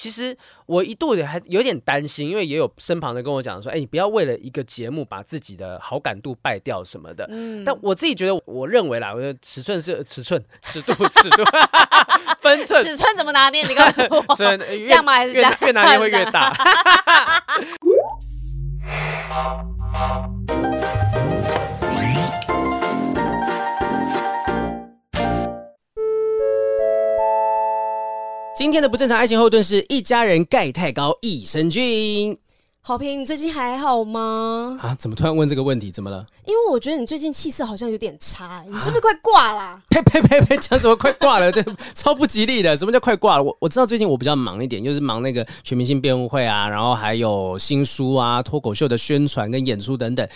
其实我一度也还有点担心，因为也有身旁的跟我讲说，哎，你不要为了一个节目把自己的好感度败掉什么的。嗯，但我自己觉得，我认为啦，我的尺寸是尺寸、尺度、尺度、分寸，尺寸怎么拿捏？你告诉我，这样吗？还是这样？越拿捏会越大。今天的不正常爱情后盾是一家人钙太高益生菌。豪平，你最近还好吗？啊，怎么突然问这个问题？怎么了？因为我觉得你最近气色好像有点差，你是不是快挂啦？呸呸呸呸，讲什么快挂了？这超不吉利的。什么叫快挂了？我我知道最近我比较忙一点，就是忙那个全明星辩论会啊，然后还有新书啊、脱口秀的宣传跟演出等等。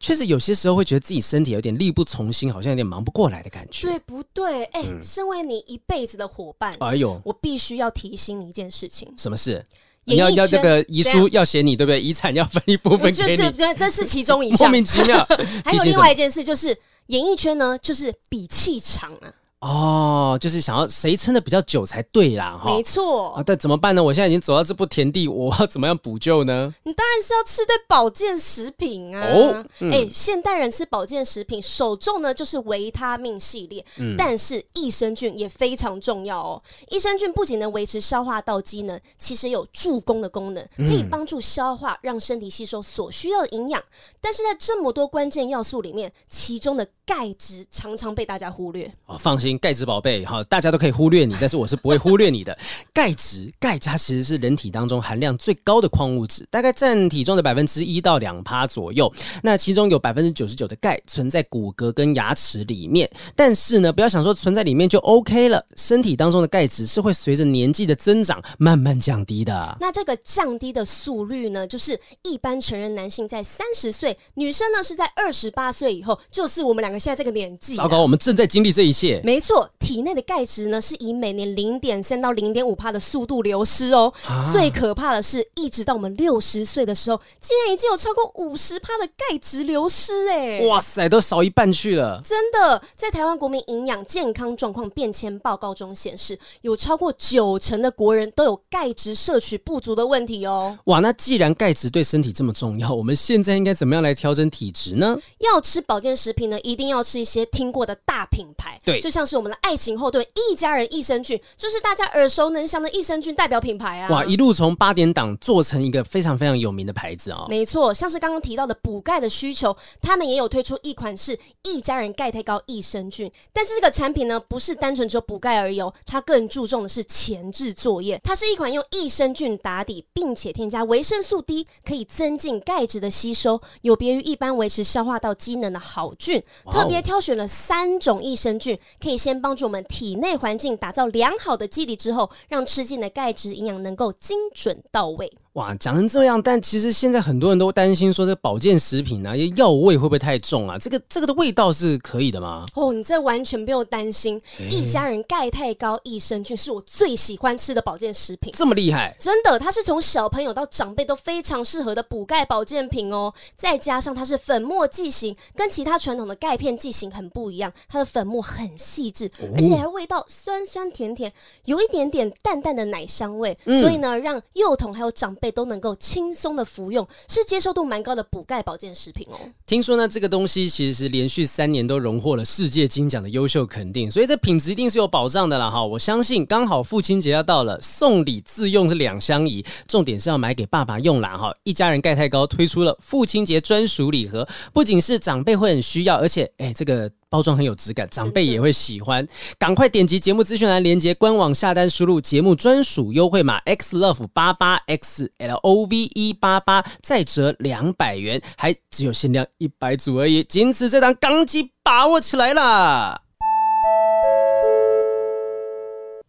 确实有些时候会觉得自己身体有点力不从心，好像有点忙不过来的感觉。对不对？哎、欸，嗯、身为你一辈子的伙伴，哎呦，我必须要提醒你一件事情。什么事？你要要这个遗书要写你，对不对？遗产要分一部分给你。就是这这是其中一项。莫名其妙。还有另外一件事，就是演艺圈呢，就是比气场啊。哦，就是想要谁撑的比较久才对啦，哈，没错。啊，但怎么办呢？我现在已经走到这步田地，我要怎么样补救呢？你当然是要吃对保健食品啊。哦，哎、嗯欸，现代人吃保健食品，首重呢就是维他命系列，嗯、但是益生菌也非常重要哦。益生菌不仅能维持消化道机能，其实有助攻的功能，可以帮助消化，让身体吸收所需要的营养。嗯、但是在这么多关键要素里面，其中的钙质常常被大家忽略。哦，放心。钙质宝贝，好，大家都可以忽略你，但是我是不会忽略你的。钙质，钙它其实是人体当中含量最高的矿物质，大概占体重的百分之一到两趴左右。那其中有百分之九十九的钙存在骨骼跟牙齿里面，但是呢，不要想说存在里面就 OK 了，身体当中的钙质是会随着年纪的增长慢慢降低的。那这个降低的速率呢，就是一般成人男性在三十岁，女生呢是在二十八岁以后，就是我们两个现在这个年纪。糟糕，我们正在经历这一切。没错。体内的钙质呢，是以每年零点三到零点五帕的速度流失哦。啊、最可怕的是，一直到我们六十岁的时候，竟然已经有超过五十帕的钙质流失哎！哇塞，都少一半去了。真的，在台湾国民营养健康状况变迁报告中显示，有超过九成的国人都有钙质摄取不足的问题哦。哇，那既然钙质对身体这么重要，我们现在应该怎么样来调整体质呢？要吃保健食品呢，一定要吃一些听过的大品牌，对，就像是我们的爱。情后盾一家人益生菌，就是大家耳熟能详的益生菌代表品牌啊！哇，一路从八点档做成一个非常非常有名的牌子哦。没错，像是刚刚提到的补钙的需求，他们也有推出一款是一家人钙太高益生菌。但是这个产品呢，不是单纯只有补钙而已哦，它更注重的是前置作业。它是一款用益生菌打底，并且添加维生素 D，可以增进钙质的吸收，有别于一般维持消化道机能的好菌。特别挑选了三种益生菌，可以先帮助。我们体内环境打造良好的基底之后，让吃进的钙质营养能够精准到位。哇，讲成这样，但其实现在很多人都担心说，这保健食品啊，药味会不会太重啊？这个这个的味道是可以的吗？哦，你这完全不用担心。欸、一家人钙太高益生菌是我最喜欢吃的保健食品，这么厉害？真的，它是从小朋友到长辈都非常适合的补钙保健品哦。再加上它是粉末剂型，跟其他传统的钙片剂型很不一样，它的粉末很细致，哦、而且还味道酸酸甜甜，有一点点淡淡的奶香味，嗯、所以呢，让幼童还有长辈都能够轻松的服用，是接受度蛮高的补钙保健食品哦。听说呢，这个东西其实是连续三年都荣获了世界金奖的优秀肯定，所以这品质一定是有保障的啦哈。我相信，刚好父亲节要到了，送礼自用是两相宜，重点是要买给爸爸用啦哈。一家人钙太高推出了父亲节专属礼盒，不仅是长辈会很需要，而且哎这个。包装很有质感，长辈也会喜欢。赶快点击节目资讯栏连接，官网下单，输入节目专属优惠码 x love 八八 x l o v e 八八，再折两百元，还只有限量一百组而已。仅此这档，钢机把握起来啦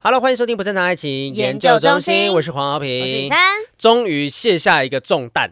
！Hello，欢迎收听不正常爱情研究中心，我是黄豪平，我是珊，终于卸下一个重担，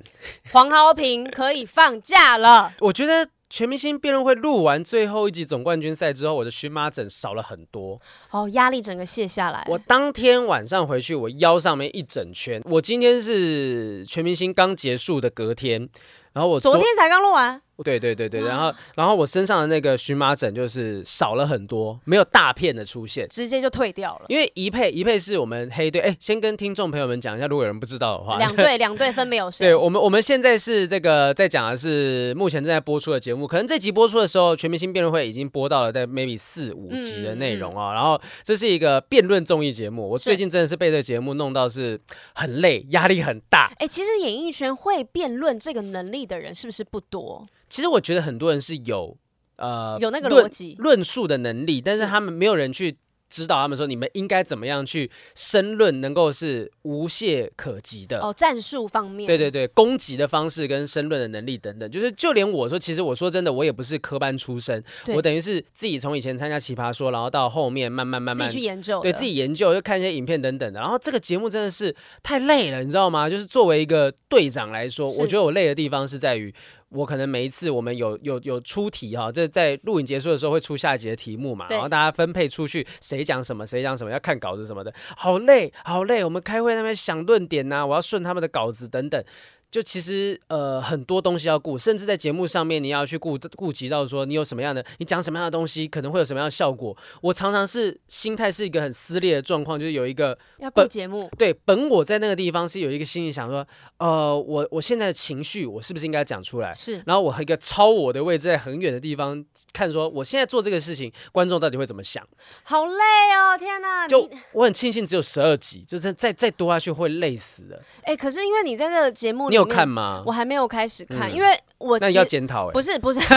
黄豪平可以放假了。我觉得。全明星辩论会录完最后一集总冠军赛之后，我的荨麻疹少了很多，哦，压力整个卸下来。我当天晚上回去，我腰上面一整圈。我今天是全明星刚结束的隔天。然后我昨天才刚录完。对对对对，然后然后我身上的那个荨麻疹就是少了很多，没有大片的出现，直接就退掉了。因为一配一配是我们黑队，哎，先跟听众朋友们讲一下，如果有人不知道的话，两队两队分别有 谁？对我们我们现在是这个在讲的是目前正在播出的节目，可能这集播出的时候，全明星辩论会已经播到了在 maybe 四五集的内容啊、哦。嗯嗯、然后这是一个辩论综艺节目，我最近真的是被这个节目弄到是很累，压力很大。哎，其实演艺圈会辩论这个能力的人是不是不多？其实我觉得很多人是有，呃，有那个逻辑论述的能力，但是他们没有人去。指导他们说，你们应该怎么样去申论，能够是无懈可击的哦。战术方面，对对对，攻击的方式跟申论的能力等等，就是就连我说，其实我说真的，我也不是科班出身，我等于是自己从以前参加奇葩说，然后到后面慢慢慢慢自己去研究，对自己研究，就看一些影片等等的。然后这个节目真的是太累了，你知道吗？就是作为一个队长来说，我觉得我累的地方是在于。我可能每一次我们有有有出题哈，这在录影结束的时候会出下一节的题目嘛，然后大家分配出去谁讲什么谁讲什么，要看稿子什么的，好累好累。我们开会那边想论点呐、啊，我要顺他们的稿子等等。就其实呃很多东西要顾，甚至在节目上面你要去顾顾及到说你有什么样的，你讲什么样的东西可能会有什么样的效果。我常常是心态是一个很撕裂的状况，就是有一个要顾节目，对，本我在那个地方是有一个心里想说，呃，我我现在的情绪我是不是应该讲出来？是，然后我和一个超我的位置在很远的地方看，说我现在做这个事情，观众到底会怎么想？好累哦，天哪！就我很庆幸只有十二集，就是再再多下去会累死的。哎，可是因为你在这个节目里。有看吗？我还没有开始看，嗯、因为我那要检讨哎，不是不是，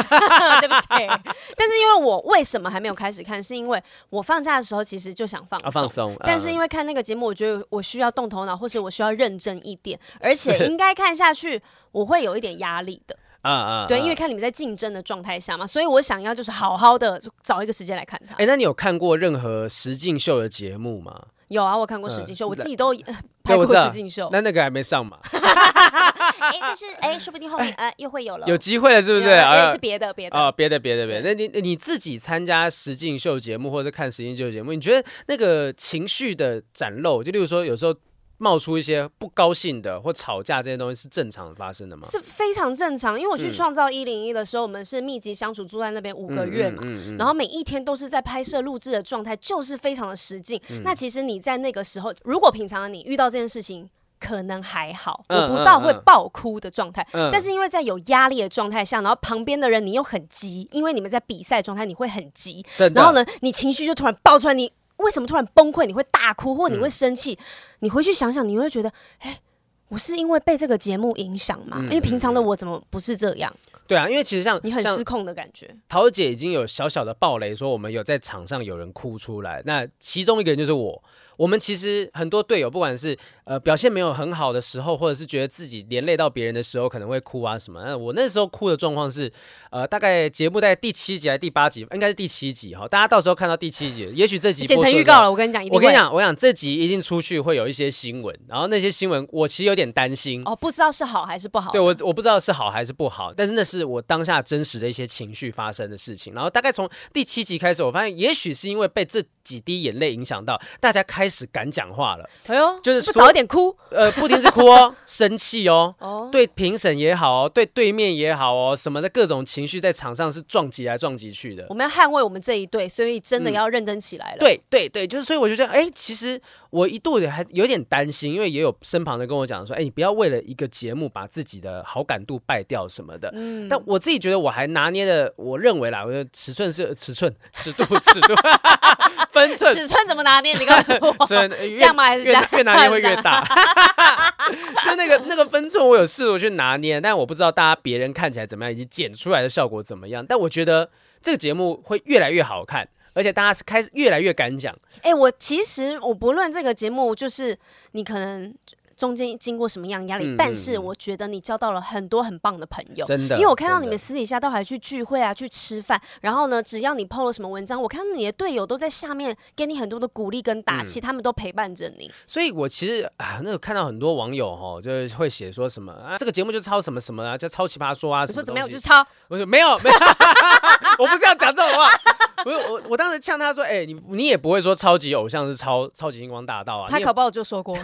对不起。但是因为我为什么还没有开始看，是因为我放假的时候其实就想放放松。但是因为看那个节目，我觉得我需要动头脑，或是我需要认真一点，而且应该看下去我会有一点压力的。啊啊，对，因为看你们在竞争的状态下嘛，所以我想要就是好好的找一个时间来看它。哎，那你有看过任何实境秀的节目吗？有啊，我看过实境秀，我自己都 拍过实境秀。那那个还没上嘛？哎，但是哎，说不定后面呃又会有了，有机会了，是不是？啊，是别的别的哦，别的别的别的。那你你自己参加实境秀节目，或者是看实境秀节目，你觉得那个情绪的展露，就例如说有时候。冒出一些不高兴的或吵架这些东西是正常发生的吗？是非常正常，因为我去创造一零一的时候，嗯、我们是密集相处，住在那边五个月嘛，然后每一天都是在拍摄录制的状态，就是非常的实境。嗯、那其实你在那个时候，如果平常的你遇到这件事情，可能还好，我不到会爆哭的状态。嗯嗯嗯、但是因为在有压力的状态下，然后旁边的人你又很急，因为你们在比赛状态，你会很急，然后呢，你情绪就突然爆出来，你。为什么突然崩溃？你会大哭，或你会生气？嗯、你回去想想，你会觉得，哎，我是因为被这个节目影响吗？嗯、因为平常的我怎么不是这样？对啊，因为其实像你很失控的感觉。桃姐已经有小小的暴雷，说我们有在场上有人哭出来，那其中一个人就是我。我们其实很多队友，不管是呃表现没有很好的时候，或者是觉得自己连累到别人的时候，可能会哭啊什么。那我那时候哭的状况是，呃，大概节目在第七集还是第八集，应该是第七集哈。大家到时候看到第七集，也许这集剪成预告了。我跟你讲，我跟你讲，我讲这集一定出去会有一些新闻，然后那些新闻我其实有点担心哦，不知道是好还是不好。对，我我不知道是好还是不好，但是那是我当下真实的一些情绪发生的事情。然后大概从第七集开始，我发现也许是因为被这几滴眼泪影响到，大家开始敢讲话了。哎呦，就是不早一点哭，呃，不仅是哭哦，生气哦，哦，对评审也好哦，对对面也好哦，什么的各种情绪在场上是撞击来撞击去的。我们要捍卫我们这一队，所以真的要认真起来了。嗯、对对对，就是所以我就觉得，哎，其实我一度也还有点担心，因为也有身旁的跟我讲说，哎，你不要为了一个节目把自己的好感度败掉什么的。嗯，但我自己觉得我还拿捏的，我认为啦，我的尺寸是 尺寸尺度 尺度。分寸尺寸怎么拿捏？你告诉我，这样吗？还是这样？越越拿捏会越大。就那个那个分寸，我有试图去拿捏，但我不知道大家别人看起来怎么样，以及剪出来的效果怎么样。但我觉得这个节目会越来越好看，而且大家是开始越来越敢讲。哎、我其实我不论这个节目，就是你可能。中间经过什么样压力？嗯、但是我觉得你交到了很多很棒的朋友，真的。因为我看到你们私底下都还去聚会啊，去吃饭。然后呢，只要你 PO 了什么文章，我看到你的队友都在下面给你很多的鼓励跟打气，嗯、他们都陪伴着你。所以我其实啊，那个看到很多网友哈，就会写说什么啊，这个节目就抄什么什么啊，就抄奇葩说啊。你说怎么样？我就抄。我说没有没有，我不是要讲这种话。不是我，我当时呛他说，哎、欸，你你也不会说超级偶像是抄超级星光大道啊。他考报就说过。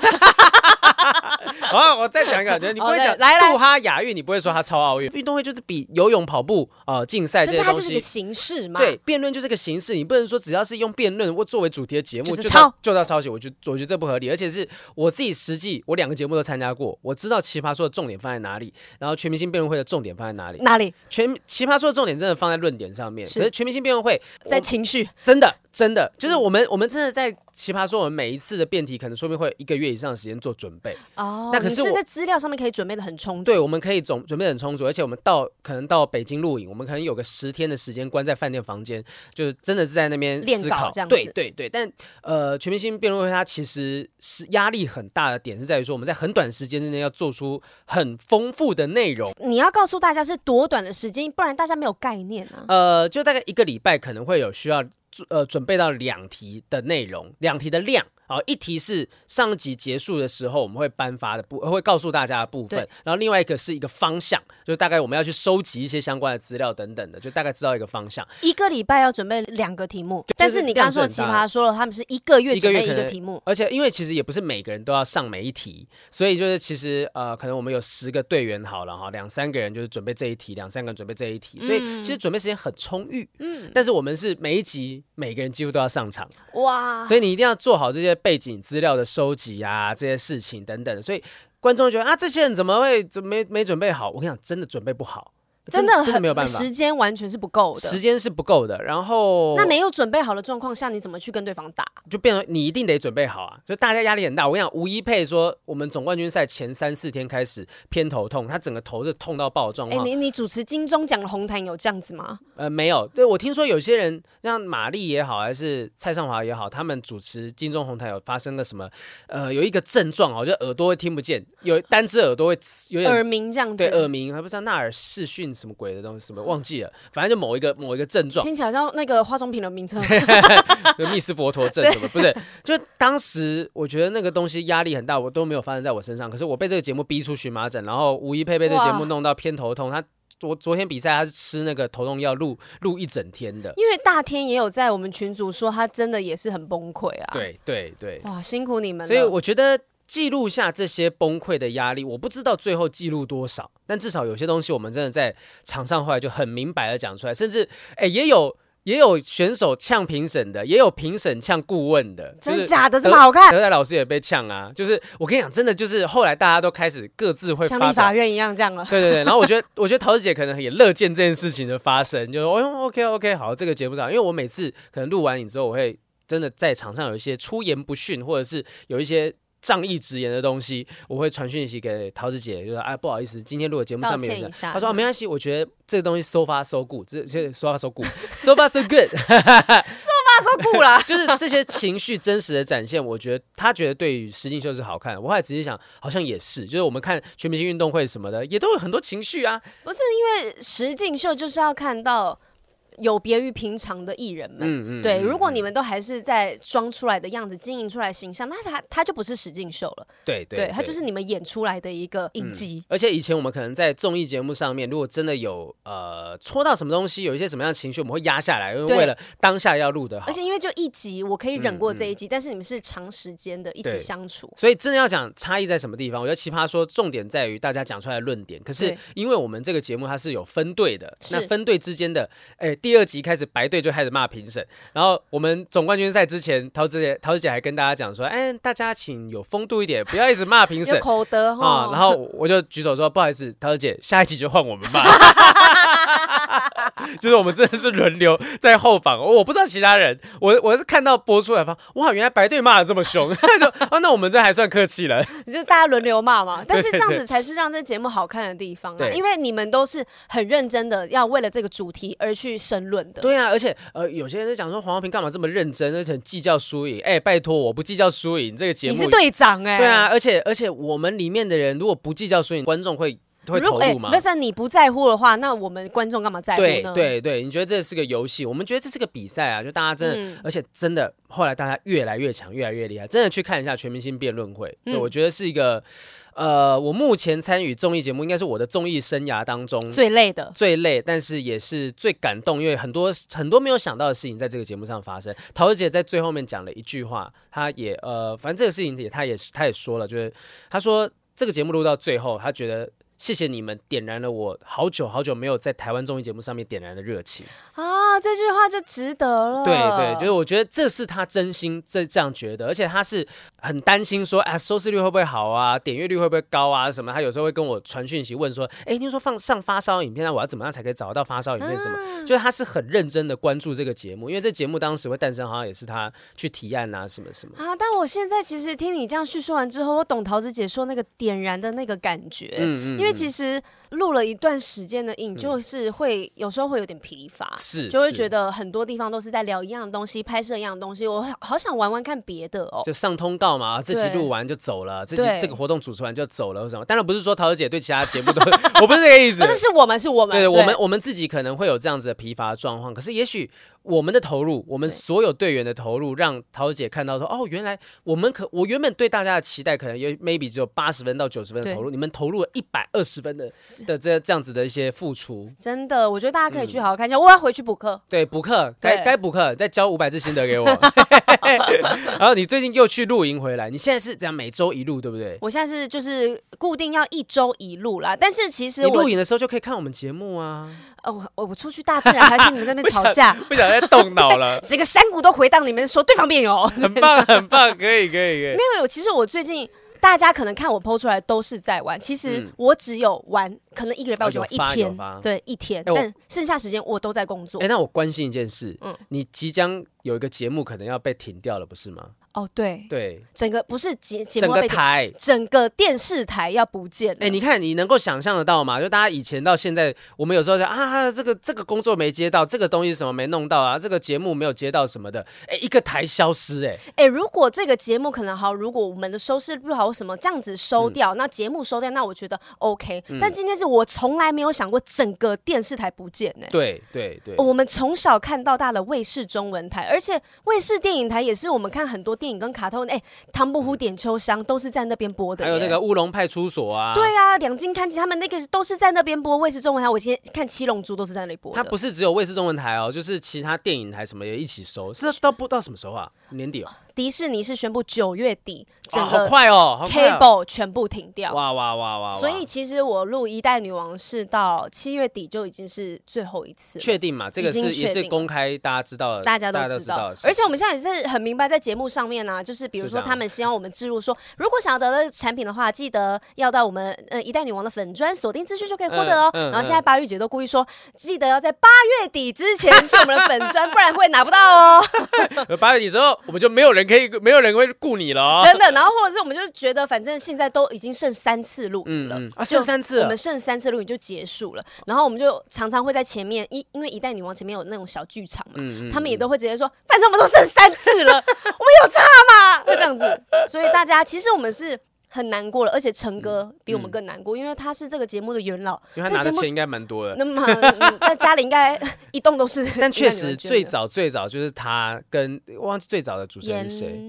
好，我再讲一个，你不会讲来杜哈亚运，你不会说他超奥运。运动会就是比游泳、跑步啊、竞赛这些东西，它就是一个形式嘛。对，辩论就是个形式，你不能说只要是用辩论或作为主题的节目就抄就到抄袭。我觉我觉得这不合理，而且是我自己实际我两个节目都参加过，我知道奇葩说的重点放在哪里，然后全明星辩论会的重点放在哪里？哪里？全奇葩说的重点真的放在论点上面，是可是全明星辩论会在情绪，真的真的就是我们我们真的在。奇葩说，我们每一次的辩题可能说不定会有一个月以上的时间做准备哦。那可是，是在资料上面可以准备的很充足。对，我们可以总准备的很充足，而且我们到可能到北京录影，我们可能有个十天的时间关在饭店房间，就是真的是在那边思考这样。对对对，但呃，全明星辩论会它其实是压力很大的点是在于说，我们在很短时间之内要做出很丰富的内容。你要告诉大家是多短的时间，不然大家没有概念啊。呃，就大概一个礼拜可能会有需要呃准备到两题的内容，两题的量。好，一题是上集结束的时候我们会颁发的部，会告诉大家的部分。然后另外一个是一个方向，就大概我们要去收集一些相关的资料等等的，就大概知道一个方向。一个礼拜要准备两个题目，但是你刚刚说的奇葩说了，他们是一个月准备一个题目，而且因为其实也不是每个人都要上每一题，所以就是其实呃，可能我们有十个队员好了哈，两三个人就是准备这一题，两三个人准备这一题，所以其实准备时间很充裕。嗯，但是我们是每一集每个人几乎都要上场，哇，所以你一定要做好这些。背景资料的收集啊，这些事情等等，所以观众觉得啊，这些人怎么会怎么没没准备好？我跟你讲，真的准备不好。真的真的没有办法，时间完全是不够的，时间是不够的。然后那没有准备好的状况下，你怎么去跟对方打？就变成你一定得准备好啊！就大家压力很大。我跟你讲，吴一佩说，我们总冠军赛前三四天开始偏头痛，他整个头是痛到爆的状况。哎、欸，你你主持金钟奖的红毯有这样子吗？呃，没有。对，我听说有些人像玛丽也好，还是蔡尚华也好，他们主持金钟红毯有发生了什么？呃，有一个症状哦，就耳朵会听不见，有单只耳朵会有点耳鸣这样子。对，耳鸣还不知道纳尔视讯什么鬼的东西什么。忘记了，反正就某一个某一个症状，听起来像那个化妆品的名称，密斯佛陀症什么？不是，就当时我觉得那个东西压力很大，我都没有发生在我身上。可是我被这个节目逼出荨麻疹，然后吴一佩被这个节目弄到偏头痛。他昨昨天比赛他是吃那个头痛药录录一整天的。因为大天也有在我们群组说他真的也是很崩溃啊。对对对，哇，辛苦你们了。所以我觉得。记录下这些崩溃的压力，我不知道最后记录多少，但至少有些东西我们真的在场上后来就很明白的讲出来，甚至哎也有也有选手呛评审的，也有评审呛顾问的，真假的这么好看？德代老师也被呛啊，就是我跟你讲，真的就是后来大家都开始各自会像立法院一样这样了，对对对，然后我觉得 我觉得桃子姐可能也乐见这件事情的发生，就说哦 OK OK 好，这个节目上，因为我每次可能录完影之后，我会真的在场上有一些出言不逊，或者是有一些。仗义直言的东西，我会传讯息给桃子姐，就说：“哎，不好意思，今天录的节目上面有。”他说：“没关系，我觉得这个东西 so far so good，这这 so far so good，so far so good，so far so good 啦。就是这些情绪真实的展现，我觉得他觉得对于实境秀是好看的。我还仔细想，好像也是，就是我们看全明星运动会什么的，也都有很多情绪啊。不是因为实境秀就是要看到。有别于平常的艺人们，嗯嗯，对，如果你们都还是在装出来的样子，经营出来形象，那他他就不是实境秀了，对对，他就是你们演出来的一个影集。而且以前我们可能在综艺节目上面，如果真的有呃戳到什么东西，有一些什么样的情绪，我们会压下来，因为为了当下要录的好。而且因为就一集，我可以忍过这一集，但是你们是长时间的一起相处，所以真的要讲差异在什么地方？我觉得奇葩说重点在于大家讲出来的论点，可是因为我们这个节目它是有分队的，那分队之间的，哎，第二集开始白。队就开始骂评审，然后我们总冠军赛之前，桃子姐桃子姐还跟大家讲说：“哎，大家请有风度一点，不要一直骂评审，口德啊。”然后我就举手说：“不好意思，桃子姐，下一集就换我们骂。” 就是我们真的是轮流在后方，我不知道其他人，我我是看到播出来发，哇，原来白队骂的这么凶，就啊，那我们这还算客气了。你 就大家轮流骂嘛，但是这样子才是让这节目好看的地方啊，因为你们都是很认真的要为了这个主题而去申论的。对啊，而且呃，有些人就讲说黄浩平干嘛这么认真，而且很计较输赢。哎，拜托，我不计较输赢，这个节目你是队长哎。对啊，而且而且我们里面的人如果不计较输赢，观众会。会投入吗？那是你不在乎的话，那我们观众干嘛在乎呢？对对对，你觉得这是个游戏，我们觉得这是个比赛啊！就大家真的，嗯、而且真的，后来大家越来越强，越来越厉害，真的去看一下全明星辩论会，对、嗯、我觉得是一个，呃，我目前参与综艺节目，应该是我的综艺生涯当中最累的，最累，但是也是最感动，因为很多很多没有想到的事情在这个节目上发生。桃子姐在最后面讲了一句话，她也呃，反正这个事情也，她也她也说了，就是她说。这个节目录到最后，她觉得。谢谢你们点燃了我好久好久没有在台湾综艺节目上面点燃的热情啊！这句话就值得了。对对，就是我觉得这是他真心这这样觉得，而且他是很担心说，哎，收视率会不会好啊？点阅率会不会高啊？什么？他有时候会跟我传讯息问说，哎，听说放上发烧影片，那我要怎么样才可以找得到发烧影片？什么？啊、就是他是很认真的关注这个节目，因为这节目当时会诞生，好像也是他去提案啊，什么什么啊。但我现在其实听你这样叙述完之后，我懂桃子姐说那个点燃的那个感觉，嗯嗯，因为其实。录了一段时间的影，就是会、嗯、有时候会有点疲乏，是就会觉得很多地方都是在聊一样的东西，拍摄一样的东西，我好想玩玩看别的哦。就上通告嘛，这集录完就走了，这集这个活动主持完就走了，什么？当然不是说桃子姐对其他节目都，我 不是这个意思，不是是我们是我们，对，对我们我们自己可能会有这样子的疲乏状况，可是也许。我们的投入，我们所有队员的投入，让桃子姐看到说，哦，原来我们可，我原本对大家的期待可能也 maybe 只有八十分到九十分的投入，你们投入了一百二十分的的这这样子的一些付出，真的，我觉得大家可以去好好看一下。嗯、我要回去补课，对，补课，该该补课，再交五百字心得给我。然后你最近又去露营回来，你现在是这样每周一录，对不对？我现在是就是固定要一周一录啦，但是其实我你录影的时候就可以看我们节目啊。哦，我我出去大自然，还听你们在那边吵架，不想再动脑了。整个山谷都回荡，你们说对方辩友，很棒，很棒，可以，可以，可以。没有，其实我最近大家可能看我 PO 出来都是在玩，其实我只有玩，可能一个礼拜我就玩一天，对，一天，但剩下时间我都在工作。哎，那我关心一件事，嗯，你即将有一个节目可能要被停掉了，不是吗？哦，对。对，整个不是节节目，台，整个电视台要不见了。哎，你看，你能够想象得到吗？就大家以前到现在，我们有时候讲啊，这个这个工作没接到，这个东西什么没弄到啊，这个节目没有接到什么的，哎，一个台消失，哎。哎，如果这个节目可能好，如果我们的收视率不好，什么这样子收掉，那节目收掉，那我觉得 OK。但今天是我从来没有想过整个电视台不见，哎，对对对，我们从小看到大的卫视中文台，而且卫视电影台也是我们看很多电影跟卡通，哎。唐伯虎点秋香都是在那边播的，还有那个乌龙派出所啊，对啊，两津勘吉他们那个都是在那边播。卫视中文台，我今天看七龙珠都是在那里播。它不是只有卫视中文台哦，就是其他电影台什么也一起收。是到播到什么时候啊？年底哦。迪士尼是宣布九月底，整个好快哦，cable 全部停掉。哇哇哇哇！所以其实我录一代女王是到七月底就已经是最后一次。确定嘛？这个是也是公开大家知道的，大家都知道。而且我们现在也是很明白，在节目上面呢，就是比如说他们希望我们置入说，如果想要得到产品的话，记得要到我们呃一代女王的粉砖锁定资讯就可以获得哦。然后现在八玉姐都故意说，记得要在八月底之前去我们的粉砖，不然会拿不到哦。八月底之后，我们就没有人可以，没有人会。雇你了、哦，真的。然后或者是我们就觉得，反正现在都已经剩三次录影了，嗯嗯、啊，剩三次，我们剩三次录影就结束了。然后我们就常常会在前面，因因为一代女王前面有那种小剧场嘛，他们也都会直接说，反正我们都剩三次了，我们有差吗？会这样子。所以大家其实我们是很难过了，而且陈哥比我们更难过，嗯、因为他是这个节目的元老，因为他拿的钱应该蛮多的。那么、嗯、在家里应该 一栋都是。但确实最早最早就是他跟忘记最早的主持人是谁。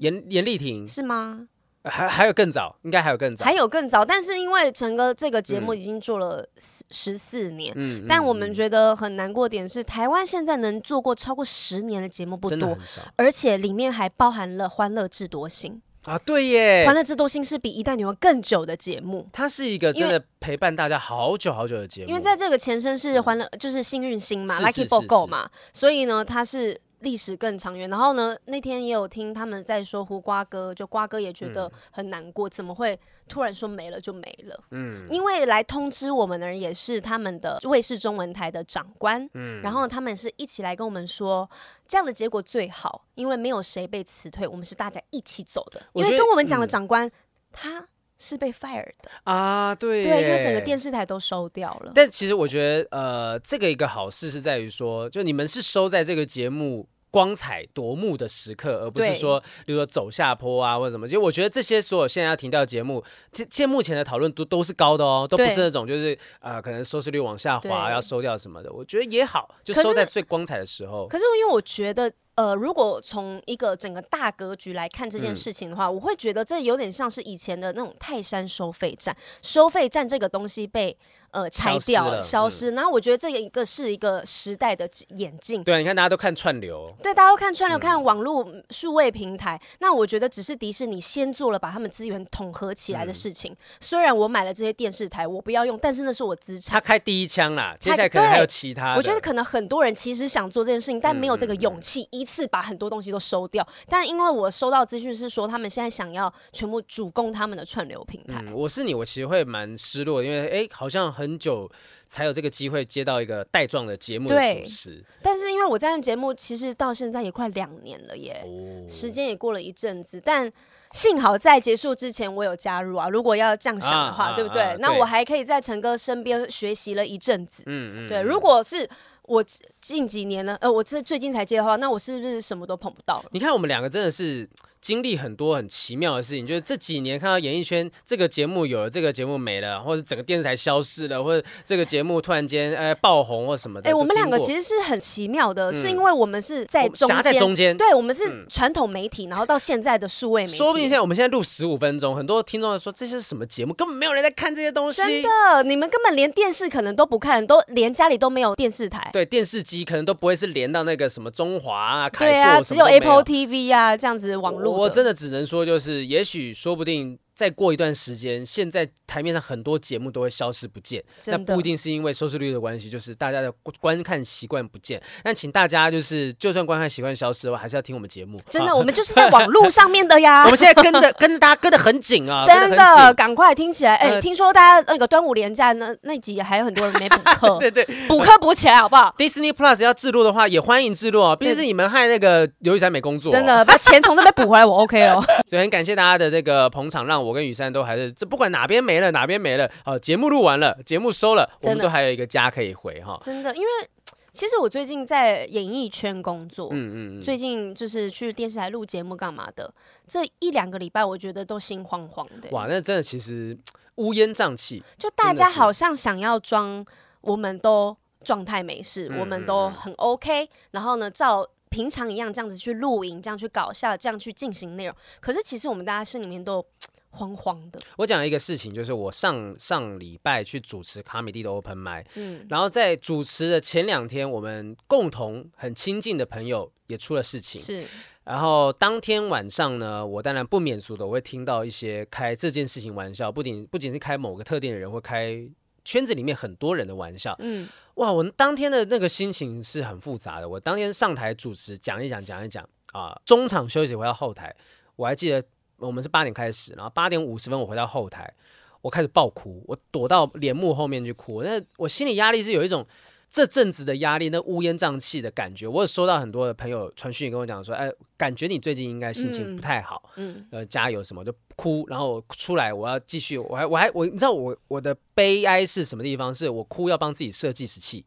严严丽婷是吗？还还有更早，应该还有更早，还有更早。但是因为陈哥这个节目已经做了十四年，嗯，但我们觉得很难过点是，台湾现在能做过超过十年的节目不多，而且里面还包含了《欢乐智多星》啊，对耶，《欢乐智多星》是比《一代女王》更久的节目，它是一个真的陪伴大家好久好久的节目。因为在这个前身是《欢乐》，就是《幸运星》嘛，《Lucky Book Go》嘛，所以呢，它是。历史更长远，然后呢，那天也有听他们在说胡瓜哥，就瓜哥也觉得很难过，嗯、怎么会突然说没了就没了？嗯，因为来通知我们的人也是他们的卫视中文台的长官，嗯，然后他们是一起来跟我们说，这样的结果最好，因为没有谁被辞退，我们是大家一起走的。因为跟我们讲的长官，嗯、他。是被 fire 的啊，对对，因为整个电视台都收掉了。但其实我觉得，呃，这个一个好事是在于说，就你们是收在这个节目光彩夺目的时刻，而不是说，比如说走下坡啊或者什么。其实我觉得这些所有现在要停掉的节目，现现目前的讨论都都是高的哦，都不是那种就是呃可能收视率往下滑要收掉什么的。我觉得也好，就收在最光彩的时候。可是因为我觉得。呃，如果从一个整个大格局来看这件事情的话，嗯、我会觉得这有点像是以前的那种泰山收费站。收费站这个东西被呃拆掉了，消失。嗯、然后我觉得这一个是一个时代的演进。对，你看大家都看串流，对，大家都看串流，看网络数位平台。嗯、那我觉得只是迪士尼先做了把他们资源统合起来的事情。嗯、虽然我买了这些电视台，我不要用，但是那是我资产。他开第一枪啦，接下来可能还有其他。我觉得可能很多人其实想做这件事情，但没有这个勇气一次把很多东西都收掉。但因为我收到资讯是说，他们现在想要全部主攻他们的串流平台。嗯、我是你，我其实会蛮失落，因为哎、欸，好像很久才有这个机会接到一个带状的节目的主持。但是因为我在节目其实到现在也快两年了耶，哦、时间也过了一阵子，但幸好在结束之前我有加入啊。如果要这样想的话，啊、对不对？啊啊、那我还可以在陈哥身边学习了一阵子。嗯嗯，对。如果是我近几年呢，呃，我这最近才接的话，那我是不是什么都碰不到了？你看我们两个真的是。经历很多很奇妙的事情，就是这几年看到演艺圈这个节目有了，这个节目没了，或者整个电视台消失了，或者这个节目突然间呃爆红或什么的。哎、欸，我们两个其实是很奇妙的，嗯、是因为我们是在中间，夹在中间，对，我们是传统媒体，嗯、然后到现在的数位媒体。说不定现在我们现在录十五分钟，很多听众说这些是什么节目，根本没有人在看这些东西。真的，你们根本连电视可能都不看，都连家里都没有电视台。对，电视机可能都不会是连到那个什么中华啊、凯对啊，只有 Apple TV 啊这样子网络。我真的只能。说就是，也许说不定。再过一段时间，现在台面上很多节目都会消失不见，那不一定是因为收视率的关系，就是大家的观看习惯不见。但请大家就是，就算观看习惯消失的话，还是要听我们节目。真的，我们就是在网络上面的呀。我们现在跟着跟着大家跟得很紧啊，真的，赶快听起来。哎，听说大家那个端午连假那那集还有很多人没补课，对对，补课补起来好不好？Disney Plus 要置入的话，也欢迎置入哦。毕竟是你们害那个刘雨珊没工作，真的把钱从这边补回来，我 OK 哦。所以很感谢大家的这个捧场，让我跟雨珊都还是。这不管哪边没了，哪边没了，哦，节目录完了，节目收了，我们都还有一个家可以回哈。真的，因为其实我最近在演艺圈工作，嗯嗯，嗯最近就是去电视台录节目干嘛的，这一两个礼拜，我觉得都心慌慌的。哇，那真的其实乌烟瘴气，就大家好像想要装，我们都状态没事，嗯、我们都很 OK，然后呢，照平常一样这样子去录影，这样去搞笑，这样去进行内容。可是其实我们大家心里面都。慌慌的。我讲一个事情，就是我上上礼拜去主持卡米蒂的 Open Mic，嗯，然后在主持的前两天，我们共同很亲近的朋友也出了事情，是。然后当天晚上呢，我当然不免俗的，我会听到一些开这件事情玩笑，不仅不仅是开某个特定的人，会开圈子里面很多人的玩笑，嗯，哇，我当天的那个心情是很复杂的。我当天上台主持，讲一讲，讲一讲啊，中场休息回到后台，我还记得。我们是八点开始，然后八点五十分我回到后台，我开始爆哭，我躲到帘幕后面去哭。那我心里压力是有一种这阵子的压力，那乌烟瘴气的感觉。我有收到很多的朋友传讯跟我讲说，哎，感觉你最近应该心情不太好，嗯，呃，加油什么就哭。然后出来，我要继续，我还我还我，你知道我我的悲哀是什么地方？是我哭要帮自己设计时器。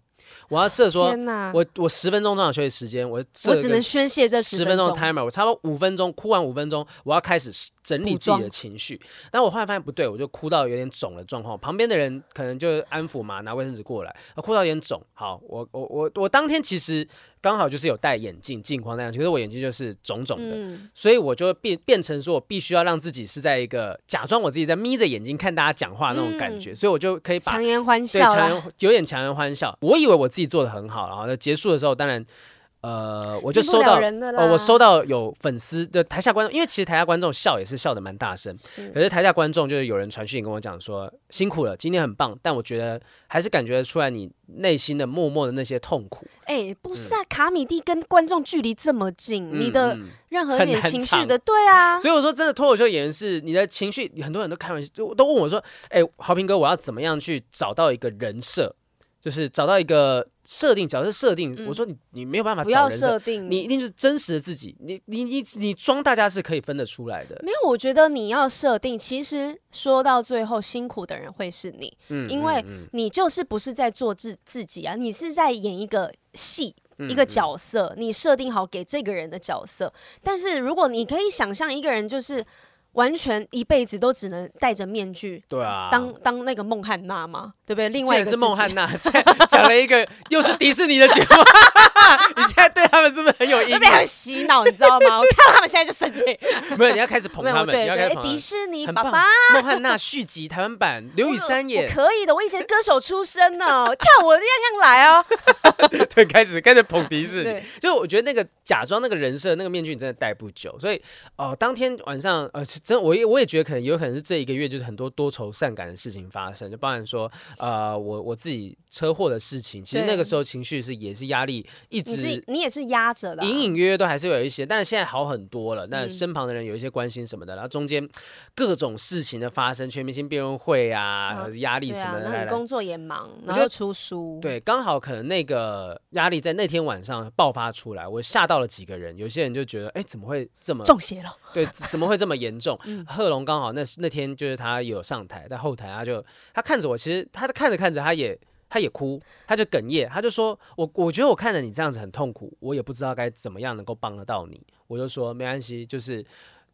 我要设说，我我十分钟中场休息时间，我我只能宣泄这十分钟的 timer，我差不多五分钟哭完五分钟，我要开始整理自己的情绪。但我后来发现不对，我就哭到有点肿的状况，旁边的人可能就安抚嘛，拿卫生纸过来，哭到有点肿。好，我我我我当天其实。刚好就是有戴眼镜镜框那样，其实我眼睛就是肿肿的，嗯、所以我就变变成说我必须要让自己是在一个假装我自己在眯着眼睛看大家讲话那种感觉，嗯、所以我就可以把强颜欢笑，对，强颜有点强颜欢笑。我以为我自己做的很好，然后在结束的时候，当然。呃，我就收到，哦，我收到有粉丝的台下观众，因为其实台下观众笑也是笑的蛮大声，可是台下观众就是有人传讯跟我讲说辛苦了，今天很棒，但我觉得还是感觉出来你内心的默默的那些痛苦。哎、欸，不是啊，嗯、卡米蒂跟观众距离这么近，嗯、你的任何一点情绪的，对啊，所以我说真的，脱口秀演员是你的情绪，很多人都开玩笑，都都问我说，哎、欸，豪平哥，我要怎么样去找到一个人设？就是找到一个设定，只要是设定。嗯、我说你你没有办法不要设定，你一定是真实的自己。你你你你装大家是可以分得出来的。没有，我觉得你要设定，其实说到最后，辛苦的人会是你，嗯、因为你就是不是在做自自己啊，你是在演一个戏，嗯、一个角色，你设定好给这个人的角色。但是如果你可以想象一个人就是。完全一辈子都只能戴着面具，对啊，当当那个孟汉娜嘛，对不对？另外一个是孟汉娜，讲了一个又是迪士尼的节目，你现在对他们是不是很有阴影？被他们洗脑，你知道吗？我看到他们现在就生气。没有，你要开始捧他们，对迪士尼爸爸，孟汉娜续集台湾版，刘雨珊也，可以的。我以前歌手出身呢，跳舞的样样来哦。对，开始开始捧迪士尼，就我觉得那个假装那个人设那个面具你真的戴不久，所以哦，当天晚上呃。真，我也我也觉得可能有可能是这一个月就是很多多愁善感的事情发生，就包含说，呃，我我自己车祸的事情，其实那个时候情绪是也是压力一直，你，你也是压着的，啊，隐隐约约都还是有一些，但是现在好很多了。那身旁的人有一些关心什么的，然后中间各种事情的发生，全明星辩论会啊，压、嗯、力什么的，那你工作也忙，然后出书，对，刚好可能那个压力在那天晚上爆发出来，我吓到了几个人，有些人就觉得，哎，怎么会这么中邪了？对，怎么会这么严重？贺龙刚好那那天就是他有上台，在后台他就他看着我，其实他看着看着他也他也哭，他就哽咽，他就说我我觉得我看着你这样子很痛苦，我也不知道该怎么样能够帮得到你，我就说没关系，就是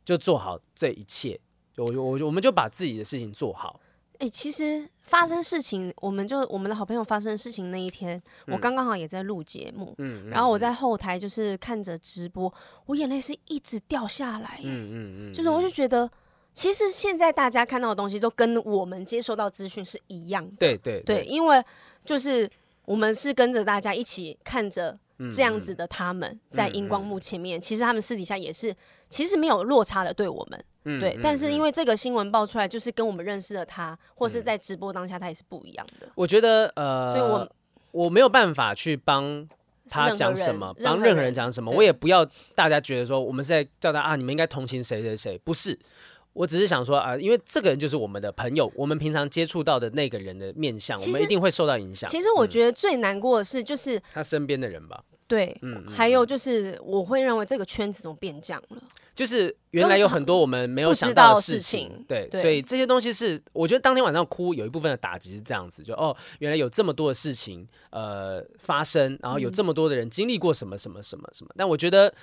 就做好这一切，我我我们就把自己的事情做好。哎、欸，其实发生事情，我们就我们的好朋友发生事情那一天，嗯、我刚刚好也在录节目，嗯，嗯，然后我在后台就是看着直播，我眼泪是一直掉下来，嗯嗯嗯，就是我就觉得，其实现在大家看到的东西都跟我们接收到资讯是一样的，对对对，对，因为就是我们是跟着大家一起看着这样子的他们在荧光幕前面，其实他们私底下也是，其实没有落差的对我们。对、嗯，但是因为这个新闻爆出来，就是跟我们认识的他，嗯、或是在直播当下，他也是不一样的。我觉得，呃，所以我我没有办法去帮他讲什么，帮任何人讲什么，我也不要大家觉得说我们是在叫他啊，你们应该同情谁谁谁，不是。我只是想说啊，因为这个人就是我们的朋友，我们平常接触到的那个人的面相，我们一定会受到影响。其实我觉得最难过的是，就是、嗯、他身边的人吧。对，嗯，还有就是，我会认为这个圈子怎么变这样了？就是原来有很多我们没有想到的事情，事情对，对，所以这些东西是我觉得当天晚上哭有一部分的打击是这样子，就哦，原来有这么多的事情呃发生，然后有这么多的人经历过什么什么什么什么，但我觉得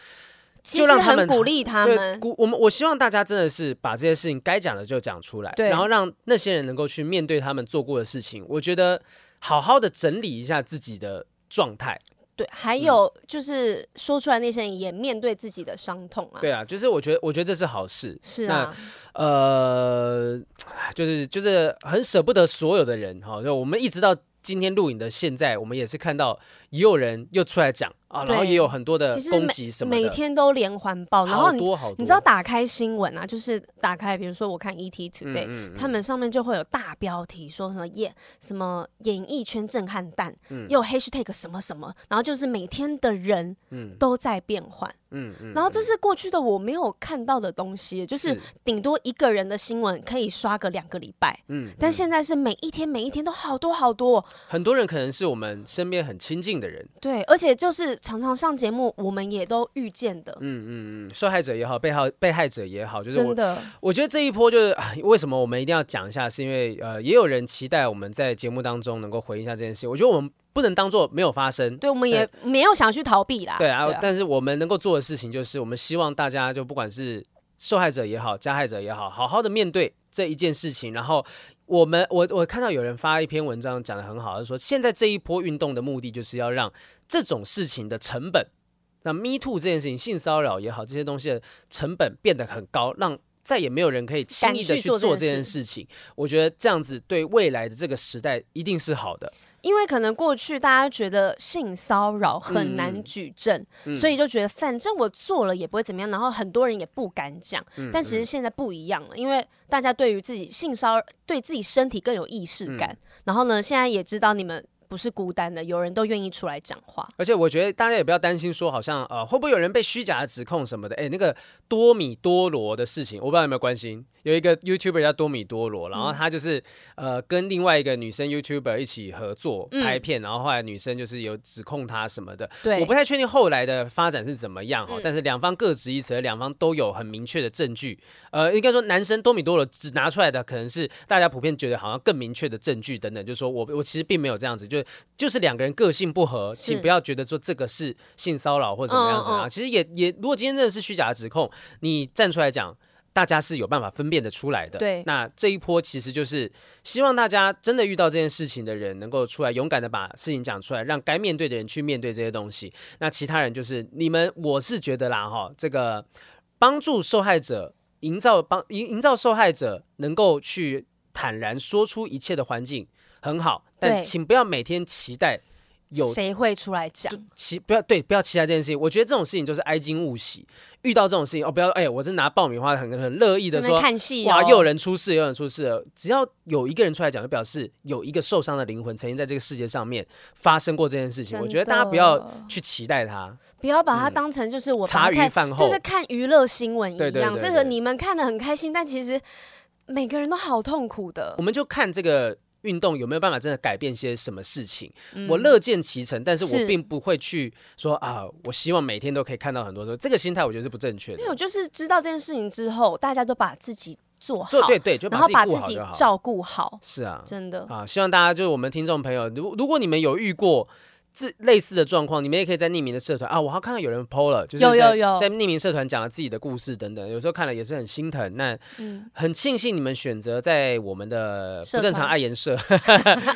就让他们鼓励他们，鼓我们我希望大家真的是把这些事情该讲的就讲出来，然后让那些人能够去面对他们做过的事情，我觉得好好的整理一下自己的状态。对，还有就是说出来那些人也面对自己的伤痛啊。对啊，就是我觉得，我觉得这是好事。是啊，呃，就是就是很舍不得所有的人哈，就我们一直到今天录影的现在，我们也是看到也有人又出来讲。啊，然后也有很多的攻击什么的，每天都连环爆，然后你好多好多，你知道打开新闻啊，就是打开，比如说我看 ET Today，、嗯嗯、他们上面就会有大标题说什么演什么演艺圈震撼弹，嗯，又有 Hashtag 什么什么，然后就是每天的人都在变换，嗯嗯，然后这是过去的我没有看到的东西，就是顶多一个人的新闻可以刷个两个礼拜，嗯，但现在是每一天每一天都好多好多，很多人可能是我们身边很亲近的人，对，而且就是。常常上节目，我们也都遇见的。嗯嗯嗯，受害者也好，被害被害者也好，就是我真的。我觉得这一波就是为什么我们一定要讲一下，是因为呃，也有人期待我们在节目当中能够回应一下这件事。我觉得我们不能当做没有发生。对，我们也没有想去逃避啦。对啊，对啊，但是我们能够做的事情就是，我们希望大家就不管是受害者也好，加害者也好，好好的面对这一件事情，然后。我们我我看到有人发一篇文章讲的很好，就是说现在这一波运动的目的就是要让这种事情的成本，那 Me Too 这件事情，性骚扰也好，这些东西的成本变得很高，让再也没有人可以轻易的去做这件事情。我觉得这样子对未来的这个时代一定是好的。因为可能过去大家觉得性骚扰很难举证，所以就觉得反正我做了也不会怎么样，然后很多人也不敢讲。但其实现在不一样了，因为大家对于自己性骚扰，对自己身体更有意识感。嗯、然后呢，现在也知道你们。不是孤单的，有人都愿意出来讲话。而且我觉得大家也不要担心，说好像呃会不会有人被虚假的指控什么的？哎，那个多米多罗的事情，我不知道有没有关心。有一个 YouTuber 叫多米多罗，然后他就是、嗯、呃跟另外一个女生 YouTuber 一起合作拍片，嗯、然后后来女生就是有指控他什么的。对，我不太确定后来的发展是怎么样哈、嗯，但是两方各执一词，两方都有很明确的证据。呃，应该说男生多米多罗只拿出来的可能是大家普遍觉得好像更明确的证据等等，就是说我我其实并没有这样子，就。就是两个人个性不合，请不要觉得说这个是性骚扰或者怎么样怎么样。其实也也，如果今天真的是虚假的指控，你站出来讲，大家是有办法分辨得出来的。对，那这一波其实就是希望大家真的遇到这件事情的人，能够出来勇敢的把事情讲出来，让该面对的人去面对这些东西。那其他人就是你们，我是觉得啦哈，这个帮助受害者，营造帮营营造受害者能够去坦然说出一切的环境很好，但请不要每天期待。有谁会出来讲？期不要对，不要期待这件事情。我觉得这种事情就是哀矜勿喜。遇到这种事情哦，不要哎，我是拿爆米花很很乐意的说看戏、哦、哇，又有人出事，又有人出事了。只要有一个人出来讲，就表示有一个受伤的灵魂曾经在这个世界上面发生过这件事情。我觉得大家不要去期待他，不要把它当成就是我茶余饭后就是看娱乐新闻一样。这个你们看的很开心，但其实每个人都好痛苦的。我们就看这个。运动有没有办法真的改变些什么事情？嗯、我乐见其成，但是我并不会去说啊，我希望每天都可以看到很多。说这个心态，我觉得是不正确的。因为我就是知道这件事情之后，大家都把自己做好，对对对，然后把自己照顾好。是啊，真的啊，希望大家就是我们听众朋友，如如果你们有遇过。这类似的状况，你们也可以在匿名的社团啊，我好看到有人 PO 了，就是在有有有在匿名社团讲了自己的故事等等，有时候看了也是很心疼。那很庆幸你们选择在我们的不正常爱颜 社，